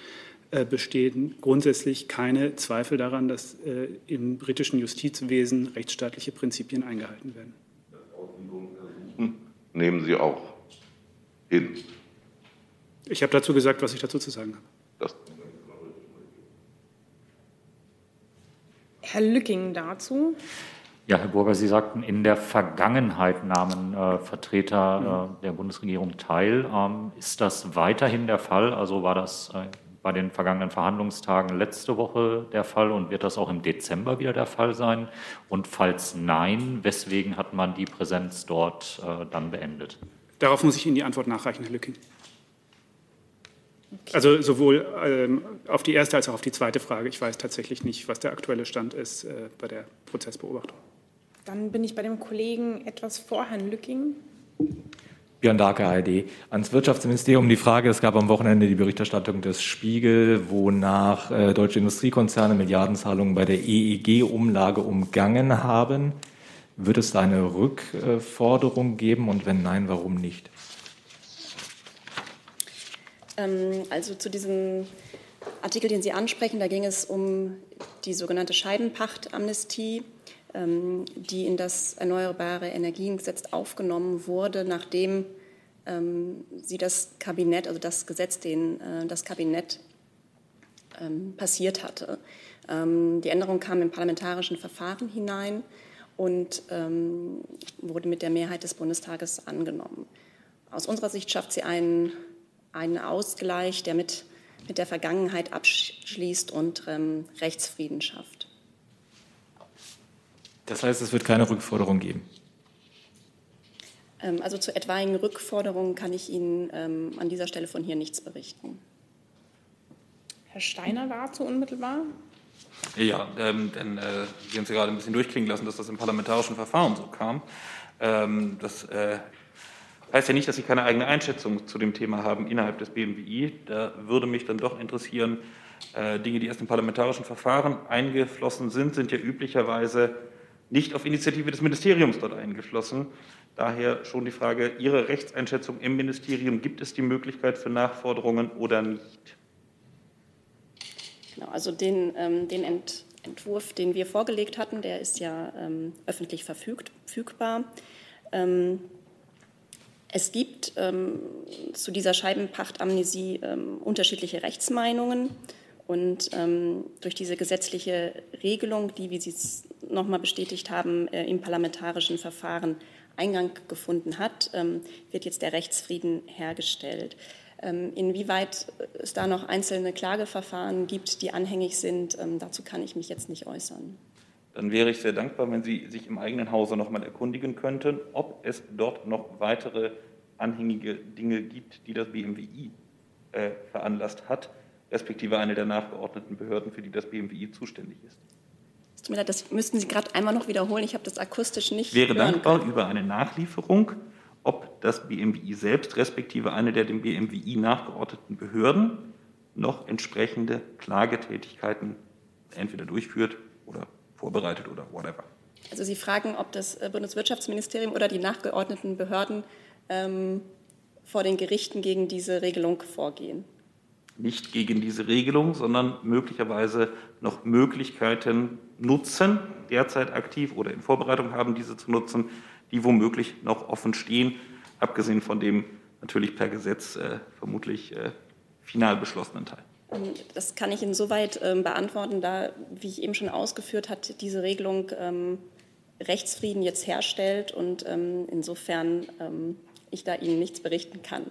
äh, bestehen grundsätzlich keine Zweifel daran, dass äh, im britischen Justizwesen rechtsstaatliche Prinzipien eingehalten werden. Nehmen Sie auch hin. Ich habe dazu gesagt, was ich dazu zu sagen habe. Herr Lücking dazu. Ja, Herr Burger, Sie sagten, in der Vergangenheit nahmen äh, Vertreter äh, der Bundesregierung teil. Ähm, ist das weiterhin der Fall? Also war das äh, bei den vergangenen Verhandlungstagen letzte Woche der Fall und wird das auch im Dezember wieder der Fall sein? Und falls nein, weswegen hat man die Präsenz dort äh, dann beendet? Darauf muss ich Ihnen die Antwort nachreichen, Herr Lücking. Also sowohl ähm, auf die erste als auch auf die zweite Frage. Ich weiß tatsächlich nicht, was der aktuelle Stand ist äh, bei der Prozessbeobachtung. Dann bin ich bei dem Kollegen etwas vor Herrn Lücking. Björn Darke, ARD. Ans Wirtschaftsministerium die Frage, es gab am Wochenende die Berichterstattung des Spiegel, wonach äh, deutsche Industriekonzerne Milliardenzahlungen bei der EEG-Umlage umgangen haben. Wird es da eine Rückforderung geben und wenn nein, warum nicht? Ähm, also zu diesem Artikel, den Sie ansprechen, da ging es um die sogenannte Scheidenpachtamnestie, ähm, die in das Erneuerbare Energiengesetz aufgenommen wurde, nachdem ähm, sie das Kabinett, also das Gesetz, den äh, das Kabinett passiert hatte. die Änderung kam im parlamentarischen Verfahren hinein und wurde mit der Mehrheit des Bundestages angenommen. Aus unserer Sicht schafft sie einen einen Ausgleich, der mit, mit der Vergangenheit abschließt und ähm, Rechtsfrieden schafft. Das heißt, es wird keine Rückforderung geben? Ähm, also zu etwaigen Rückforderungen kann ich Ihnen ähm, an dieser Stelle von hier nichts berichten. Herr Steiner dazu unmittelbar? Ja, ähm, denn äh, Sie haben es ja gerade ein bisschen durchklingen lassen, dass das im parlamentarischen Verfahren so kam. Ähm, das äh, heißt ja nicht, dass Sie keine eigene Einschätzung zu dem Thema haben innerhalb des BMWI. Da würde mich dann doch interessieren, äh, Dinge, die erst im parlamentarischen Verfahren eingeflossen sind, sind ja üblicherweise nicht auf Initiative des Ministeriums dort eingeflossen. Daher schon die Frage, Ihre Rechtseinschätzung im Ministerium, gibt es die Möglichkeit für Nachforderungen oder nicht? Genau, also den, ähm, den Ent, Entwurf, den wir vorgelegt hatten, der ist ja ähm, öffentlich verfügbar. Ähm, es gibt ähm, zu dieser Scheibenpachtamnesie ähm, unterschiedliche Rechtsmeinungen. Und ähm, durch diese gesetzliche Regelung, die, wie Sie es nochmal bestätigt haben, äh, im parlamentarischen Verfahren Eingang gefunden hat, ähm, wird jetzt der Rechtsfrieden hergestellt. Ähm, inwieweit es da noch einzelne Klageverfahren gibt, die anhängig sind, ähm, dazu kann ich mich jetzt nicht äußern. Dann wäre ich sehr dankbar, wenn Sie sich im eigenen Hause noch mal erkundigen könnten, ob es dort noch weitere anhängige Dinge gibt, die das BMWI äh, veranlasst hat respektive eine der nachgeordneten Behörden, für die das BMWI zuständig ist. Es tut mir leid, das müssten Sie gerade einmal noch wiederholen. Ich habe das akustisch nicht. Ich wäre dankbar können. über eine Nachlieferung, ob das BMWI selbst, respektive eine der dem BMWI nachgeordneten Behörden, noch entsprechende Klagetätigkeiten entweder durchführt oder vorbereitet oder whatever. Also Sie fragen, ob das äh, Bundeswirtschaftsministerium oder die nachgeordneten Behörden ähm, vor den Gerichten gegen diese Regelung vorgehen nicht gegen diese Regelung, sondern möglicherweise noch Möglichkeiten nutzen, derzeit aktiv oder in Vorbereitung haben, diese zu nutzen, die womöglich noch offen stehen, abgesehen von dem natürlich per Gesetz äh, vermutlich äh, final beschlossenen Teil. Ähm, das kann ich insoweit ähm, beantworten, da, wie ich eben schon ausgeführt habe, diese Regelung ähm, Rechtsfrieden jetzt herstellt und insofern ich da Ihnen nichts berichten kann.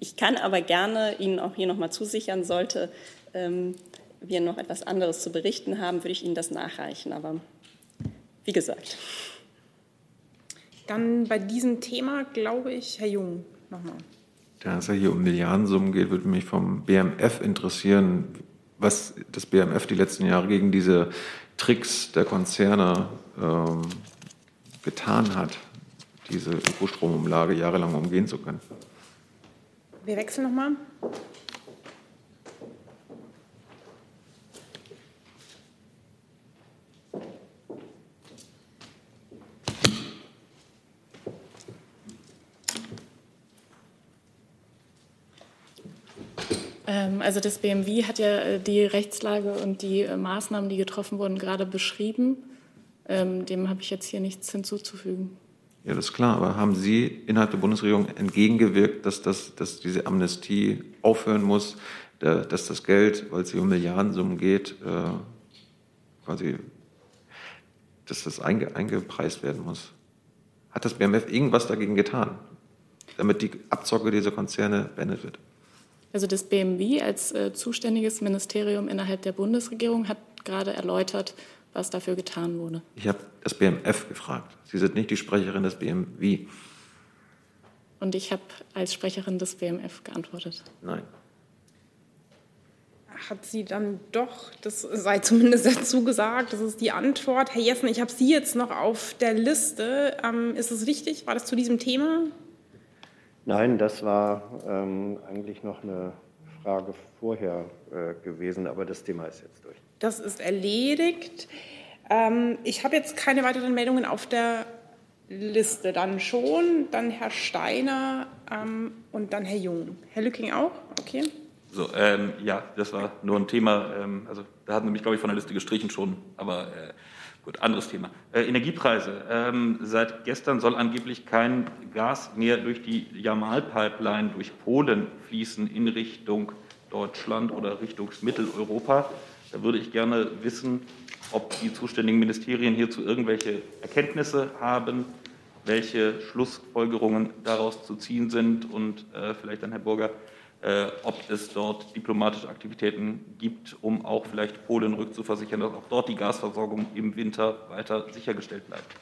Ich kann aber gerne Ihnen auch hier noch mal zusichern, sollte wir noch etwas anderes zu berichten haben, würde ich Ihnen das nachreichen. Aber wie gesagt. Dann bei diesem Thema, glaube ich, Herr Jung, nochmal. Da es ja hier um Milliardensummen geht, würde mich vom BMF interessieren, was das BMF die letzten Jahre gegen diese Tricks der Konzerne ähm, getan hat, diese Ökostromumlage jahrelang umgehen zu können. Wir wechseln nochmal. Also das BMW hat ja äh, die Rechtslage und die äh, Maßnahmen, die getroffen wurden, gerade beschrieben. Ähm, dem habe ich jetzt hier nichts hinzuzufügen. Ja, das ist klar. Aber haben Sie innerhalb der Bundesregierung entgegengewirkt, dass, das, dass diese Amnestie aufhören muss, dass das Geld, weil es hier um Milliardensummen geht, äh, quasi, dass das einge, eingepreist werden muss? Hat das BMF irgendwas dagegen getan, damit die Abzocke dieser Konzerne beendet wird? Also das BMW als äh, zuständiges Ministerium innerhalb der Bundesregierung hat gerade erläutert, was dafür getan wurde. Ich habe das BMF gefragt. Sie sind nicht die Sprecherin des BMW. Und ich habe als Sprecherin des BMF geantwortet. Nein. Hat sie dann doch, das sei zumindest dazu gesagt, das ist die Antwort. Herr Jessen, ich habe Sie jetzt noch auf der Liste. Ähm, ist es richtig? War das zu diesem Thema? Nein, das war ähm, eigentlich noch eine Frage vorher äh, gewesen, aber das Thema ist jetzt durch. Das ist erledigt. Ähm, ich habe jetzt keine weiteren Meldungen auf der Liste. Dann schon, dann Herr Steiner ähm, und dann Herr Jung. Herr Lücking auch? Okay. So, ähm, ja, das war nur ein Thema. Ähm, also da hatten Sie mich, glaube ich, von der Liste gestrichen schon, aber äh, gut, anderes Thema. Äh, Energiepreise. Ähm, seit gestern soll angeblich kein Gas mehr durch die Jamal-Pipeline durch Polen fließen in Richtung Deutschland oder Richtung Mitteleuropa. Da würde ich gerne wissen, ob die zuständigen Ministerien hierzu irgendwelche Erkenntnisse haben, welche Schlussfolgerungen daraus zu ziehen sind und äh, vielleicht dann, Herr Burger, ob es dort diplomatische Aktivitäten gibt, um auch vielleicht Polen rückzuversichern, dass auch dort die Gasversorgung im Winter weiter sichergestellt bleibt.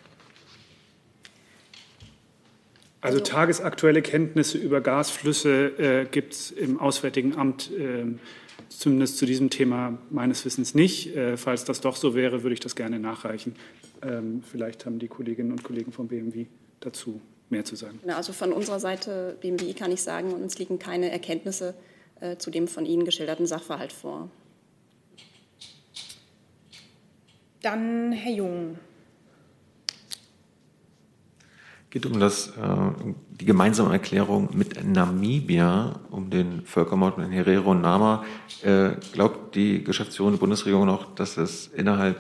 Also, also tagesaktuelle Kenntnisse über Gasflüsse äh, gibt es im Auswärtigen Amt äh, zumindest zu diesem Thema meines Wissens nicht. Äh, falls das doch so wäre, würde ich das gerne nachreichen. Ähm, vielleicht haben die Kolleginnen und Kollegen vom BMW dazu mehr zu sagen. Also von unserer Seite BMWI kann ich sagen, uns liegen keine Erkenntnisse äh, zu dem von Ihnen geschilderten Sachverhalt vor. Dann Herr Jung. geht um das, äh, die gemeinsame Erklärung mit Namibia um den Völkermord mit Herero und Nama. Äh, glaubt die Geschäftsführung der Bundesregierung noch, dass es innerhalb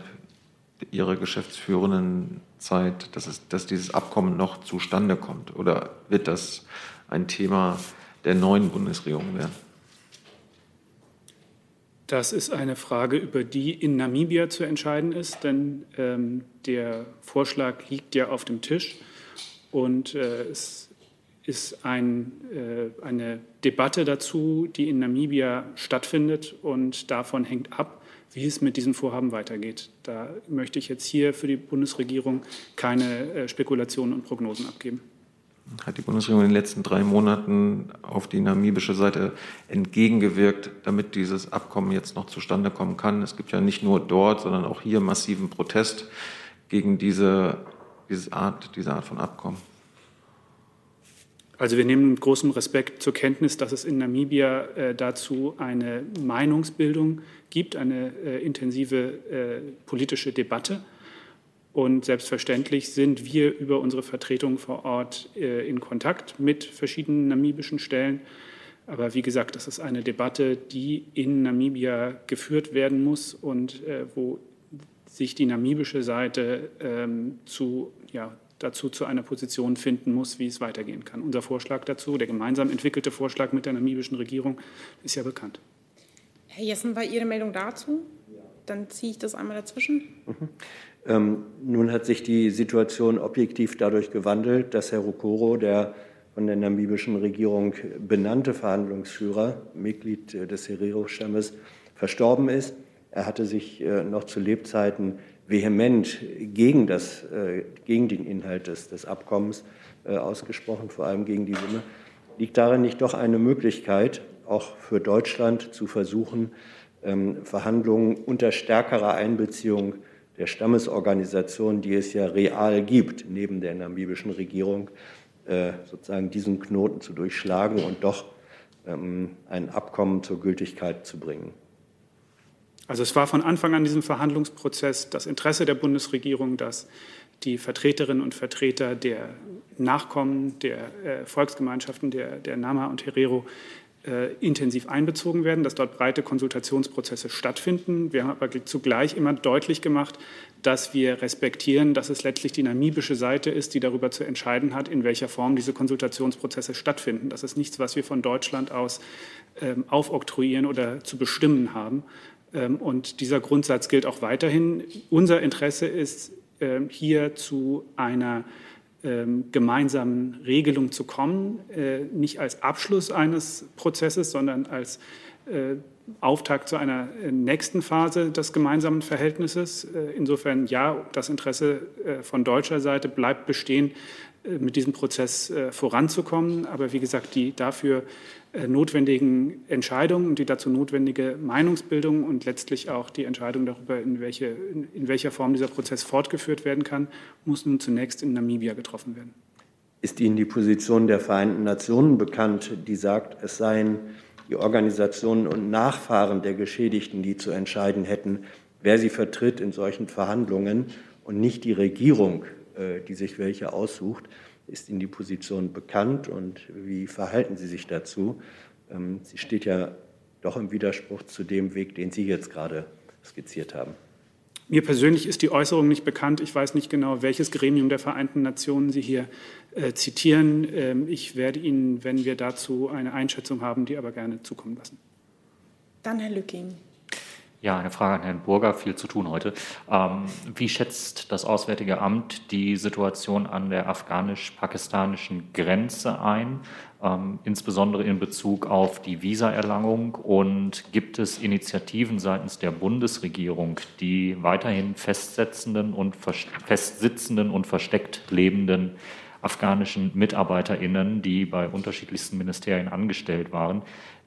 ihrer geschäftsführenden Zeit, dass, es, dass dieses Abkommen noch zustande kommt? Oder wird das ein Thema der neuen Bundesregierung werden? Das ist eine Frage, über die in Namibia zu entscheiden ist, denn ähm, der Vorschlag liegt ja auf dem Tisch und äh, es ist ein, äh, eine Debatte dazu, die in Namibia stattfindet und davon hängt ab, wie es mit diesem Vorhaben weitergeht. Da möchte ich jetzt hier für die Bundesregierung keine äh, Spekulationen und Prognosen abgeben hat die Bundesregierung in den letzten drei Monaten auf die namibische Seite entgegengewirkt, damit dieses Abkommen jetzt noch zustande kommen kann. Es gibt ja nicht nur dort, sondern auch hier massiven Protest gegen diese, diese, Art, diese Art von Abkommen. Also wir nehmen mit großem Respekt zur Kenntnis, dass es in Namibia äh, dazu eine Meinungsbildung gibt, eine äh, intensive äh, politische Debatte. Und selbstverständlich sind wir über unsere Vertretung vor Ort äh, in Kontakt mit verschiedenen namibischen Stellen. Aber wie gesagt, das ist eine Debatte, die in Namibia geführt werden muss und äh, wo sich die namibische Seite ähm, zu, ja, dazu zu einer Position finden muss, wie es weitergehen kann. Unser Vorschlag dazu, der gemeinsam entwickelte Vorschlag mit der namibischen Regierung, ist ja bekannt. Herr Jessen, war Ihre Meldung dazu? Dann ziehe ich das einmal dazwischen. Mhm. Ähm, nun hat sich die Situation objektiv dadurch gewandelt, dass Herr Rukoro, der von der namibischen Regierung benannte Verhandlungsführer, Mitglied äh, des Herero-Stammes, verstorben ist. Er hatte sich äh, noch zu Lebzeiten vehement gegen, das, äh, gegen den Inhalt des, des Abkommens äh, ausgesprochen, vor allem gegen die Summe. Liegt darin nicht doch eine Möglichkeit, auch für Deutschland zu versuchen, ähm, Verhandlungen unter stärkerer Einbeziehung der Stammesorganisation, die es ja real gibt, neben der namibischen Regierung, äh, sozusagen diesen Knoten zu durchschlagen und doch ähm, ein Abkommen zur Gültigkeit zu bringen. Also es war von Anfang an diesem Verhandlungsprozess das Interesse der Bundesregierung, dass die Vertreterinnen und Vertreter der Nachkommen der äh, Volksgemeinschaften, der, der Nama und Herero, äh, intensiv einbezogen werden, dass dort breite Konsultationsprozesse stattfinden. Wir haben aber zugleich immer deutlich gemacht, dass wir respektieren, dass es letztlich die namibische Seite ist, die darüber zu entscheiden hat, in welcher Form diese Konsultationsprozesse stattfinden. Das ist nichts, was wir von Deutschland aus ähm, aufoktroyieren oder zu bestimmen haben. Ähm, und dieser Grundsatz gilt auch weiterhin. Unser Interesse ist, ähm, hier zu einer ähm, gemeinsamen Regelung zu kommen, äh, nicht als Abschluss eines Prozesses, sondern als äh, Auftakt zu einer äh, nächsten Phase des gemeinsamen Verhältnisses. Insofern ja, das Interesse von deutscher Seite bleibt bestehen, mit diesem Prozess voranzukommen. Aber wie gesagt, die dafür äh, notwendigen Entscheidungen und die dazu notwendige Meinungsbildung und letztlich auch die Entscheidung darüber, in, welche, in welcher Form dieser Prozess fortgeführt werden kann, muss nun zunächst in Namibia getroffen werden. Ist Ihnen die Position der Vereinten Nationen bekannt, die sagt, es seien die Organisationen und Nachfahren der Geschädigten, die zu entscheiden hätten, wer sie vertritt in solchen Verhandlungen und nicht die Regierung, äh, die sich welche aussucht? Ist Ihnen die Position bekannt und wie verhalten Sie sich dazu? Ähm, sie steht ja doch im Widerspruch zu dem Weg, den Sie jetzt gerade skizziert haben. Mir persönlich ist die Äußerung nicht bekannt. Ich weiß nicht genau, welches Gremium der Vereinten Nationen Sie hier äh, zitieren. Ähm, ich werde Ihnen, wenn wir dazu eine Einschätzung haben, die aber gerne zukommen lassen. Dann Herr Lücking. Ja, eine Frage an Herrn Burger, viel zu tun heute. Ähm, wie schätzt das Auswärtige Amt die Situation an der afghanisch-pakistanischen Grenze ein, ähm, insbesondere in Bezug auf die Visaerlangung? Und gibt es Initiativen seitens der Bundesregierung, die weiterhin festsetzenden und festsitzenden und versteckt lebenden afghanischen MitarbeiterInnen, die bei unterschiedlichsten Ministerien angestellt waren,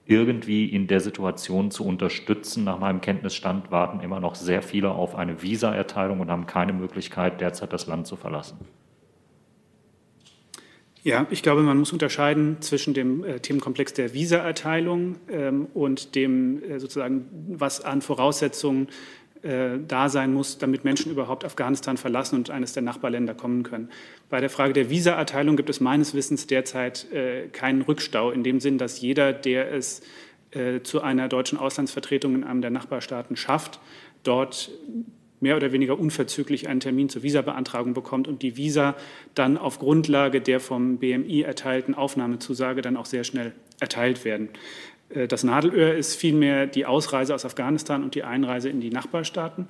irgendwie in der Situation zu unterstützen. Nach meinem Kenntnisstand warten immer noch sehr viele auf eine Visaerteilung und haben keine Möglichkeit, derzeit das Land zu verlassen. Ja, ich glaube, man muss unterscheiden zwischen dem äh, Themenkomplex der Visaerteilung ähm, und dem äh, sozusagen, was an Voraussetzungen äh, da sein muss, damit Menschen überhaupt Afghanistan verlassen und eines der Nachbarländer kommen können. Bei der Frage der Visaerteilung gibt es meines Wissens derzeit äh, keinen Rückstau in dem Sinn, dass jeder, der es äh, zu einer deutschen Auslandsvertretung in einem der Nachbarstaaten schafft, dort mehr oder weniger unverzüglich einen Termin zur Visabeantragung bekommt und die Visa dann auf Grundlage der vom BMI erteilten Aufnahmezusage dann auch sehr schnell erteilt werden. Äh, das Nadelöhr ist vielmehr die Ausreise aus Afghanistan und die Einreise in die Nachbarstaaten.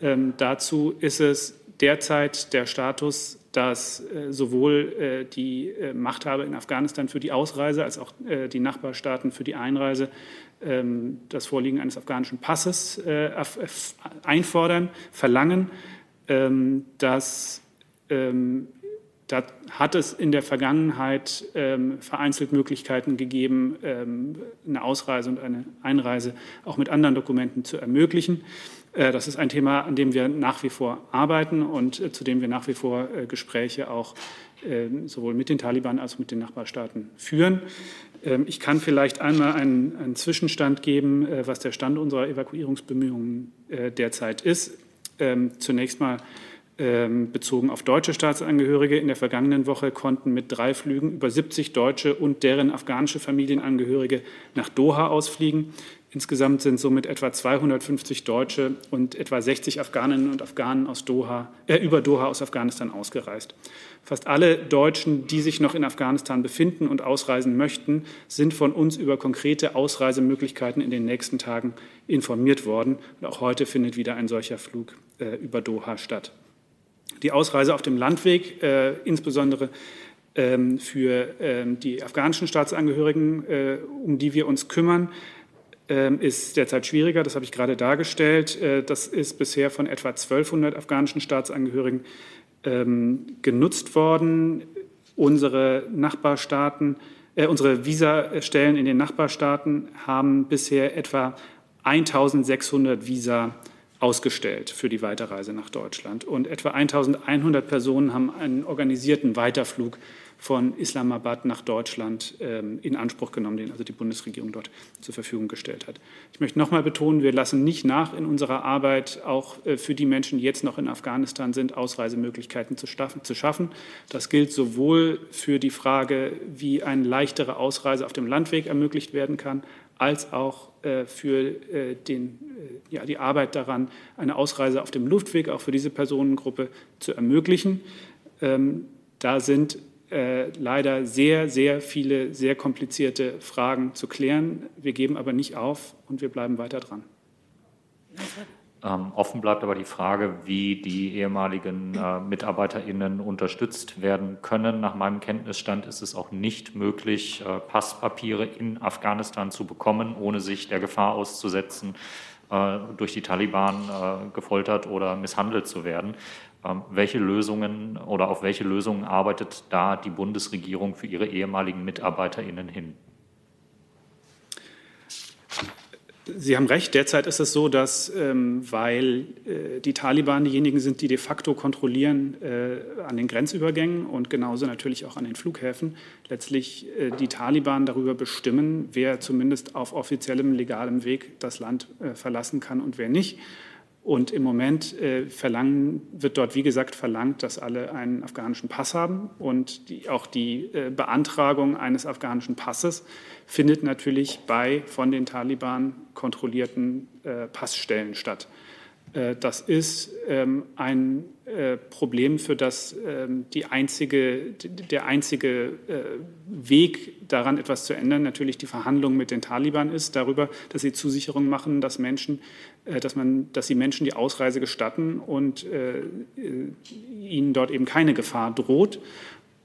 Ähm, dazu ist es derzeit der Status, dass äh, sowohl äh, die äh, Machthaber in Afghanistan für die Ausreise als auch äh, die Nachbarstaaten für die Einreise ähm, das Vorliegen eines afghanischen Passes äh, einfordern, verlangen, ähm, dass ähm, da hat es in der Vergangenheit ähm, vereinzelt Möglichkeiten gegeben, ähm, eine Ausreise und eine Einreise auch mit anderen Dokumenten zu ermöglichen. Äh, das ist ein Thema, an dem wir nach wie vor arbeiten und äh, zu dem wir nach wie vor äh, Gespräche auch ähm, sowohl mit den Taliban als auch mit den Nachbarstaaten führen. Ähm, ich kann vielleicht einmal einen, einen Zwischenstand geben, was der Stand unserer Evakuierungsbemühungen derzeit ist. Ähm, zunächst mal bezogen auf deutsche Staatsangehörige. In der vergangenen Woche konnten mit drei Flügen über 70 deutsche und deren afghanische Familienangehörige nach Doha ausfliegen. Insgesamt sind somit etwa 250 Deutsche und etwa 60 Afghaninnen und Afghanen aus Doha, äh, über Doha aus Afghanistan ausgereist. Fast alle Deutschen, die sich noch in Afghanistan befinden und ausreisen möchten, sind von uns über konkrete Ausreisemöglichkeiten in den nächsten Tagen informiert worden. Und auch heute findet wieder ein solcher Flug äh, über Doha statt. Die Ausreise auf dem Landweg, äh, insbesondere ähm, für ähm, die afghanischen Staatsangehörigen, äh, um die wir uns kümmern, ähm, ist derzeit schwieriger, das habe ich gerade dargestellt. Äh, das ist bisher von etwa 1200 afghanischen Staatsangehörigen ähm, genutzt worden. Unsere Nachbarstaaten, äh, unsere Visastellen in den Nachbarstaaten haben bisher etwa 1600 Visa ausgestellt für die Weiterreise nach Deutschland. Und etwa 1100 Personen haben einen organisierten Weiterflug von Islamabad nach Deutschland ähm, in Anspruch genommen, den also die Bundesregierung dort zur Verfügung gestellt hat. Ich möchte noch mal betonen, wir lassen nicht nach in unserer Arbeit, auch äh, für die Menschen, die jetzt noch in Afghanistan sind, Ausreisemöglichkeiten zu schaffen. Das gilt sowohl für die Frage, wie eine leichtere Ausreise auf dem Landweg ermöglicht werden kann, als auch für äh, den, ja, die Arbeit daran, eine Ausreise auf dem Luftweg auch für diese Personengruppe zu ermöglichen. Ähm, da sind äh, leider sehr, sehr viele, sehr komplizierte Fragen zu klären. Wir geben aber nicht auf und wir bleiben weiter dran. Ähm, offen bleibt aber die Frage, wie die ehemaligen äh, MitarbeiterInnen unterstützt werden können. Nach meinem Kenntnisstand ist es auch nicht möglich, äh, Passpapiere in Afghanistan zu bekommen, ohne sich der Gefahr auszusetzen, äh, durch die Taliban äh, gefoltert oder misshandelt zu werden. Ähm, welche Lösungen oder auf welche Lösungen arbeitet da die Bundesregierung für ihre ehemaligen MitarbeiterInnen hin? Sie haben recht. Derzeit ist es so, dass, ähm, weil äh, die Taliban diejenigen sind, die de facto kontrollieren äh, an den Grenzübergängen und genauso natürlich auch an den Flughäfen, letztlich äh, die Taliban darüber bestimmen, wer zumindest auf offiziellem, legalem Weg das Land äh, verlassen kann und wer nicht. Und im Moment äh, verlangen, wird dort, wie gesagt, verlangt, dass alle einen afghanischen Pass haben. Und die, auch die äh, Beantragung eines afghanischen Passes findet natürlich bei von den Taliban kontrollierten äh, Passstellen statt. Äh, das ist ähm, ein äh, Problem, für das ähm, einzige, der einzige äh, Weg daran, etwas zu ändern, natürlich die Verhandlung mit den Taliban ist, darüber, dass sie Zusicherungen machen, dass Menschen dass, man, dass sie Menschen die Ausreise gestatten und ihnen dort eben keine Gefahr droht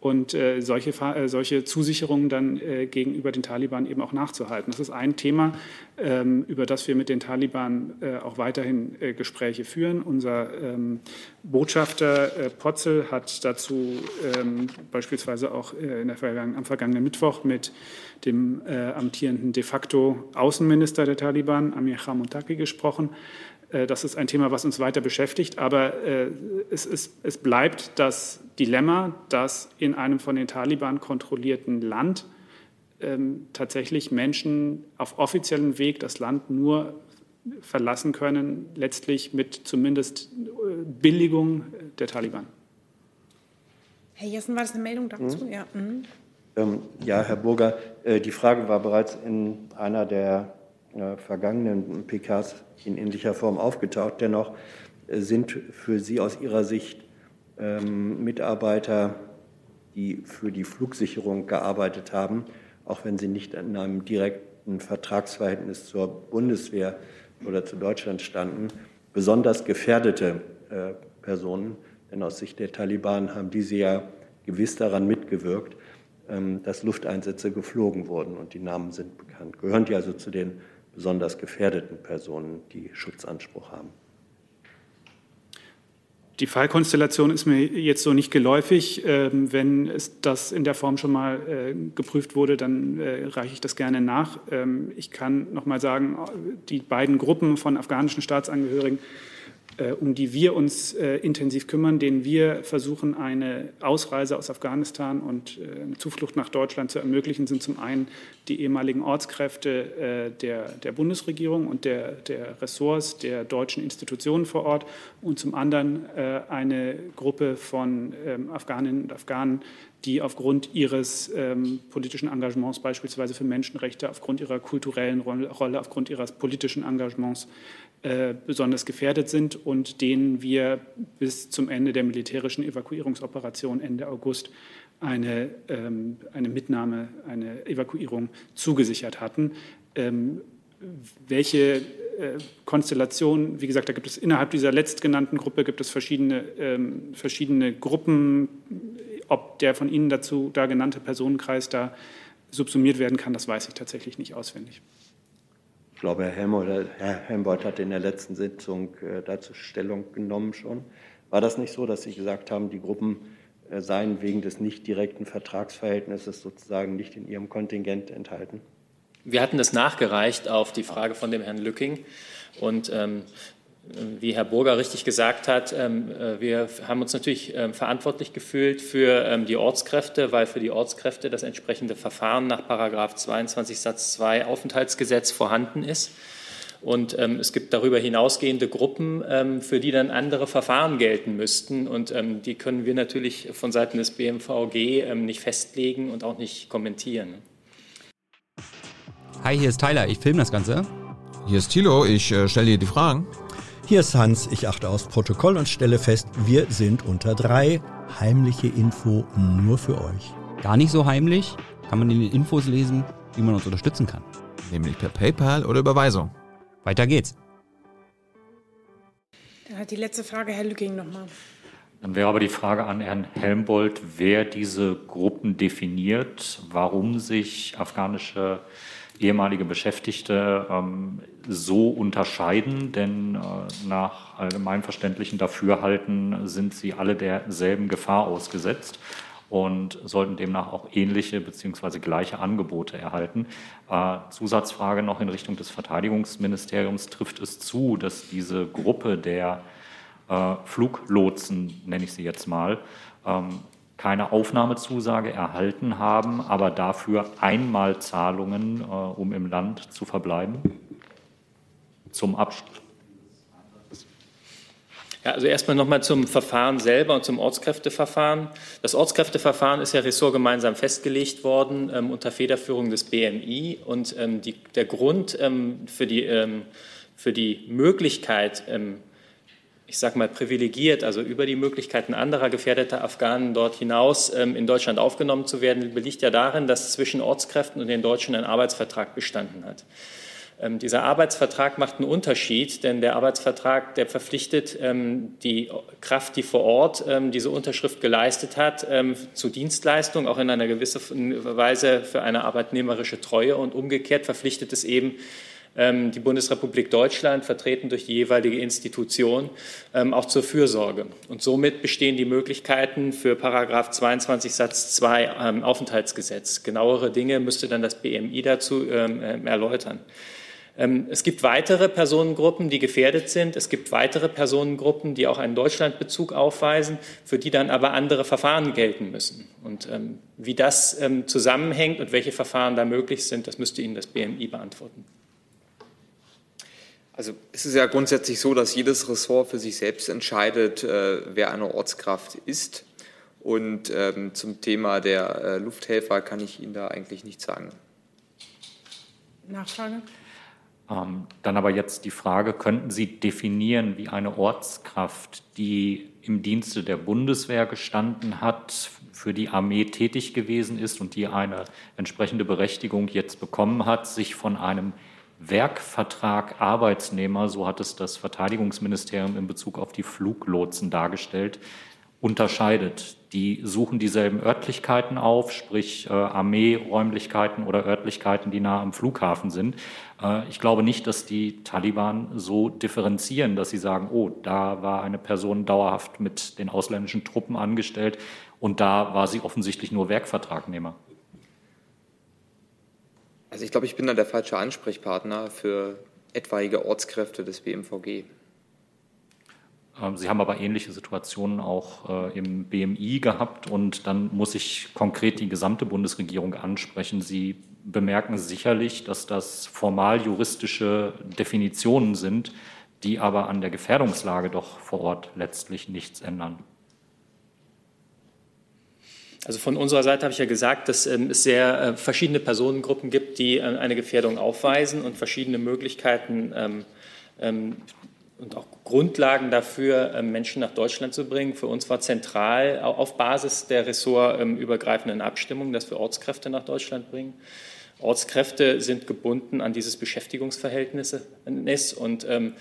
und äh, solche, äh, solche Zusicherungen dann äh, gegenüber den Taliban eben auch nachzuhalten. Das ist ein Thema, ähm, über das wir mit den Taliban äh, auch weiterhin äh, Gespräche führen. Unser ähm, Botschafter äh, Potzel hat dazu ähm, beispielsweise auch in der Vergangen am vergangenen Mittwoch mit dem amtierenden de facto Außenminister der Taliban, Amir Khan Muntaki, gesprochen. Äh, das ist ein Thema, was uns weiter beschäftigt. Aber äh, es, ist, es bleibt das Dilemma, dass in einem von den Taliban kontrollierten Land ähm, tatsächlich Menschen auf offiziellem Weg das Land nur verlassen können, letztlich mit zumindest äh, Billigung der Taliban. Herr Jessen, war das eine Meldung dazu? Mhm. Ja. Mhm. Ähm, ja, Herr Burger, äh, die Frage war bereits in einer der vergangenen PKs in ähnlicher Form aufgetaucht. Dennoch äh, sind für Sie aus Ihrer Sicht ähm, Mitarbeiter, die für die Flugsicherung gearbeitet haben, auch wenn sie nicht in einem direkten Vertragsverhältnis zur Bundeswehr oder zu Deutschland standen, besonders gefährdete Personen. Denn aus Sicht der Taliban haben diese ja gewiss daran mitgewirkt, ähm, dass Lufteinsätze geflogen wurden und die Namen sind bekannt. Gehören die also zu den besonders gefährdeten Personen, die Schutzanspruch haben? Die Fallkonstellation ist mir jetzt so nicht geläufig. Ähm, wenn es das in der Form schon mal äh, geprüft wurde, dann äh, reiche ich das gerne nach. Ähm, ich kann noch mal sagen, die beiden Gruppen von afghanischen Staatsangehörigen um die wir uns äh, intensiv kümmern, denen wir versuchen, eine Ausreise aus Afghanistan und äh, eine Zuflucht nach Deutschland zu ermöglichen, sind zum einen die ehemaligen Ortskräfte der, der Bundesregierung und der, der Ressorts der deutschen Institutionen vor Ort und zum anderen eine Gruppe von ähm, Afghaninnen und Afghanen, die aufgrund ihres ähm, politischen Engagements, beispielsweise für Menschenrechte, aufgrund ihrer kulturellen Rolle, aufgrund ihres politischen Engagements äh, besonders gefährdet sind und denen wir bis zum Ende der militärischen Evakuierungsoperation Ende August eine, ähm, eine Mitnahme, eine Evakuierung zugesichert hatten. Ähm, welche äh, Konstellation, wie gesagt, da gibt es innerhalb dieser letztgenannten Gruppe gibt es verschiedene, ähm, verschiedene Gruppen. Ob der von Ihnen dazu da genannte Personenkreis da subsumiert werden kann, das weiß ich tatsächlich nicht auswendig. Ich glaube, Herr Helmholtz, Herr Helmholtz hat in der letzten Sitzung äh, dazu Stellung genommen schon. War das nicht so, dass Sie gesagt haben, die Gruppen äh, seien wegen des nicht direkten Vertragsverhältnisses sozusagen nicht in Ihrem Kontingent enthalten? Wir hatten das nachgereicht auf die Frage von dem Herrn Lücking. Und ähm, wie Herr Burger richtig gesagt hat, ähm, äh, wir haben uns natürlich ähm, verantwortlich gefühlt für ähm, die Ortskräfte, weil für die Ortskräfte das entsprechende Verfahren nach Paragraph 22 Satz 2 Aufenthaltsgesetz vorhanden ist. Und ähm, es gibt darüber hinausgehende Gruppen, ähm, für die dann andere Verfahren gelten müssten. Und ähm, die können wir natürlich von Seiten des BMVG nicht festlegen und auch nicht kommentieren. Hi, hier ist Tyler. Ich filme das Ganze. Hier ist Thilo. Ich äh, stelle dir die Fragen. Hier ist Hans, ich achte aufs Protokoll und stelle fest, wir sind unter drei. Heimliche Info nur für euch. Gar nicht so heimlich, kann man in den Infos lesen, wie man uns unterstützen kann. Nämlich per PayPal oder Überweisung. Weiter geht's. Dann hat die letzte Frage Herr Lücking nochmal. Dann wäre aber die Frage an Herrn Helmbold, wer diese Gruppen definiert, warum sich afghanische ehemalige Beschäftigte ähm, so unterscheiden, denn äh, nach allgemeinverständlichen Dafürhalten sind sie alle derselben Gefahr ausgesetzt und sollten demnach auch ähnliche bzw. gleiche Angebote erhalten. Äh, Zusatzfrage noch in Richtung des Verteidigungsministeriums. Trifft es zu, dass diese Gruppe der äh, Fluglotsen, nenne ich sie jetzt mal, ähm, keine Aufnahmezusage erhalten haben, aber dafür Einmalzahlungen, äh, um im Land zu verbleiben? Zum Abschluss. Ja, also erstmal nochmal zum Verfahren selber und zum Ortskräfteverfahren. Das Ortskräfteverfahren ist ja ressortgemeinsam festgelegt worden ähm, unter Federführung des BMI und ähm, die, der Grund ähm, für, die, ähm, für die Möglichkeit, ähm, ich sage mal, privilegiert, also über die Möglichkeiten anderer gefährdeter Afghanen dort hinaus ähm, in Deutschland aufgenommen zu werden, liegt ja darin, dass zwischen Ortskräften und den Deutschen ein Arbeitsvertrag bestanden hat. Ähm, dieser Arbeitsvertrag macht einen Unterschied, denn der Arbeitsvertrag, der verpflichtet ähm, die Kraft, die vor Ort diese Unterschrift geleistet hat, zu Dienstleistung, auch in einer gewissen Weise für eine arbeitnehmerische Treue und umgekehrt verpflichtet es eben die Bundesrepublik Deutschland, vertreten durch die jeweilige Institution, ähm, auch zur Fürsorge. Und somit bestehen die Möglichkeiten für Paragraph 22 Satz 2 ähm, Aufenthaltsgesetz. Genauere Dinge müsste dann das BMI dazu erläutern. Es gibt weitere Personengruppen, die gefährdet sind. Es gibt weitere Personengruppen, die auch einen Deutschlandbezug aufweisen, für die dann aber andere Verfahren gelten müssen. Und ähm, wie das ähm, zusammenhängt und welche Verfahren da möglich sind, das müsste Ihnen das BMI beantworten. Also es ist ja grundsätzlich so, dass jedes Ressort für sich selbst entscheidet, äh, wer eine Ortskraft ist. Und ähm, zum Thema der äh, Lufthelfer kann ich Ihnen da eigentlich nichts sagen. Nachfrage? Ähm, dann aber jetzt die Frage, könnten Sie definieren, wie eine Ortskraft, die im Dienste der Bundeswehr gestanden hat, für die Armee tätig gewesen ist und die eine entsprechende Berechtigung jetzt bekommen hat, sich von einem Werkvertrag Arbeitsnehmer, so hat es das Verteidigungsministerium in Bezug auf die Fluglotsen dargestellt, unterscheidet. Die suchen dieselben Örtlichkeiten auf, sprich äh, Armeeräumlichkeiten oder Örtlichkeiten, die nah am Flughafen sind. Äh, ich glaube nicht, dass die Taliban so differenzieren, dass sie sagen, oh, da war eine Person dauerhaft mit den ausländischen Truppen angestellt und da war sie offensichtlich nur Werkvertragnehmer. Also ich glaube, ich bin da der falsche Ansprechpartner für etwaige Ortskräfte des BMVG. Ähm, Sie haben aber ähnliche Situationen auch äh, im BMI gehabt und dann muss ich konkret die gesamte Bundesregierung ansprechen. Sie bemerken sicherlich, dass das formal juristische Definitionen sind, die aber an der Gefährdungslage doch vor Ort letztlich nichts ändern. Also von unserer Seite habe ich ja gesagt, dass ähm, es sehr äh, verschiedene Personengruppen gibt, die äh, eine Gefährdung aufweisen und verschiedene Möglichkeiten ähm, ähm, und auch Grundlagen dafür, ähm, Menschen nach Deutschland zu bringen. Für uns war zentral auf Basis der ressortübergreifenden Abstimmung, dass wir Ortskräfte nach Deutschland bringen. Ortskräfte sind gebunden an dieses Beschäftigungsverhältnis und ähm,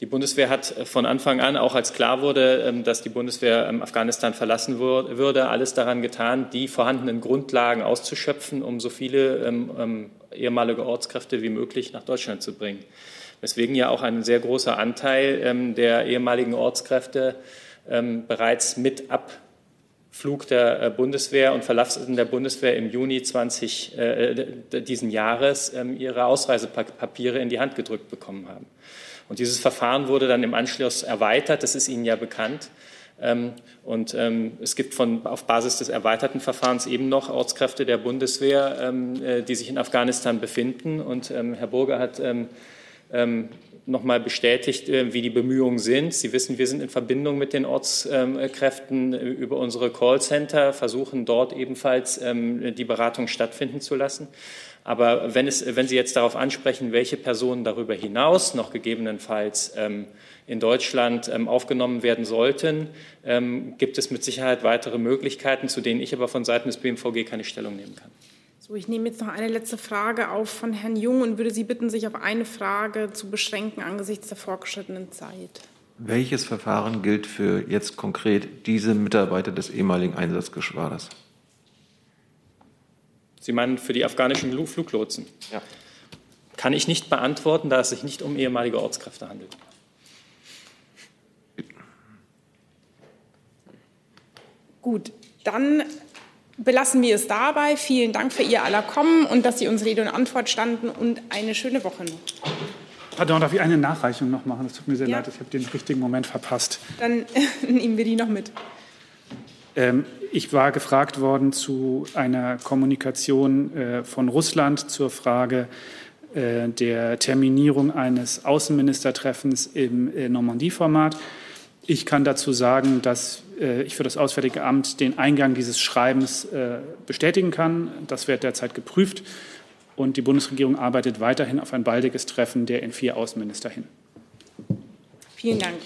die Bundeswehr hat von Anfang an, auch als klar wurde, ähm, dass die Bundeswehr Afghanistan verlassen würde, alles daran getan, die vorhandenen Grundlagen auszuschöpfen, um so viele ehemalige Ortskräfte wie möglich nach Deutschland zu bringen weswegen ja auch ein sehr großer Anteil ähm, der ehemaligen Ortskräfte ähm, bereits mit Abflug der äh, Bundeswehr und Verlassen der Bundeswehr im Juni 20 äh, diesen Jahres ähm, ihre Ausreisepapiere in die Hand gedrückt bekommen haben. Und dieses Verfahren wurde dann im Anschluss erweitert, das ist Ihnen ja bekannt. Ähm, und ähm, es gibt von, auf Basis des erweiterten Verfahrens eben noch Ortskräfte der Bundeswehr, ähm, äh, die sich in Afghanistan befinden. Und Herr Burger hat nochmal bestätigt, äh, wie die Bemühungen sind. Sie wissen, wir sind in Verbindung mit den Ortskräften äh, über unsere Callcenter, versuchen dort ebenfalls die Beratung stattfinden zu lassen. Aber wenn, es, wenn Sie jetzt darauf ansprechen, welche Personen darüber hinaus noch gegebenenfalls ähm, in Deutschland aufgenommen werden sollten, gibt es mit Sicherheit weitere Möglichkeiten, zu denen ich aber von Seiten des BMVG keine Stellung nehmen kann. So, ich nehme jetzt noch eine letzte Frage auf von Herrn Jung und würde Sie bitten, sich auf eine Frage zu beschränken angesichts der fortgeschrittenen Zeit. Welches Verfahren gilt für jetzt konkret diese Mitarbeiter des ehemaligen Einsatzgeschwaders? Sie meinen für die afghanischen Fluglotsen? Ja. Kann ich nicht beantworten, da es sich nicht um ehemalige Ortskräfte handelt. Gut, dann belassen wir es dabei. Vielen Dank für Ihr aller Kommen und dass Sie uns Rede und Antwort standen und eine schöne Woche noch. Pardon, darf ich eine Nachreichung noch machen? Das tut mir sehr ja. leid, ich habe den richtigen Moment verpasst. Dann nehmen wir die noch mit. Ähm, ich war gefragt worden zu einer Kommunikation äh, von Russland zur Frage äh, der Terminierung eines Außenministertreffens im äh, Normandie-Format. Ich kann dazu sagen, dass äh, ich für das Auswärtige Amt den Eingang dieses Schreibens äh, bestätigen kann. Das wird derzeit geprüft und die Bundesregierung arbeitet weiterhin auf ein baldiges Treffen der N4-Außenminister hin. Vielen Dank.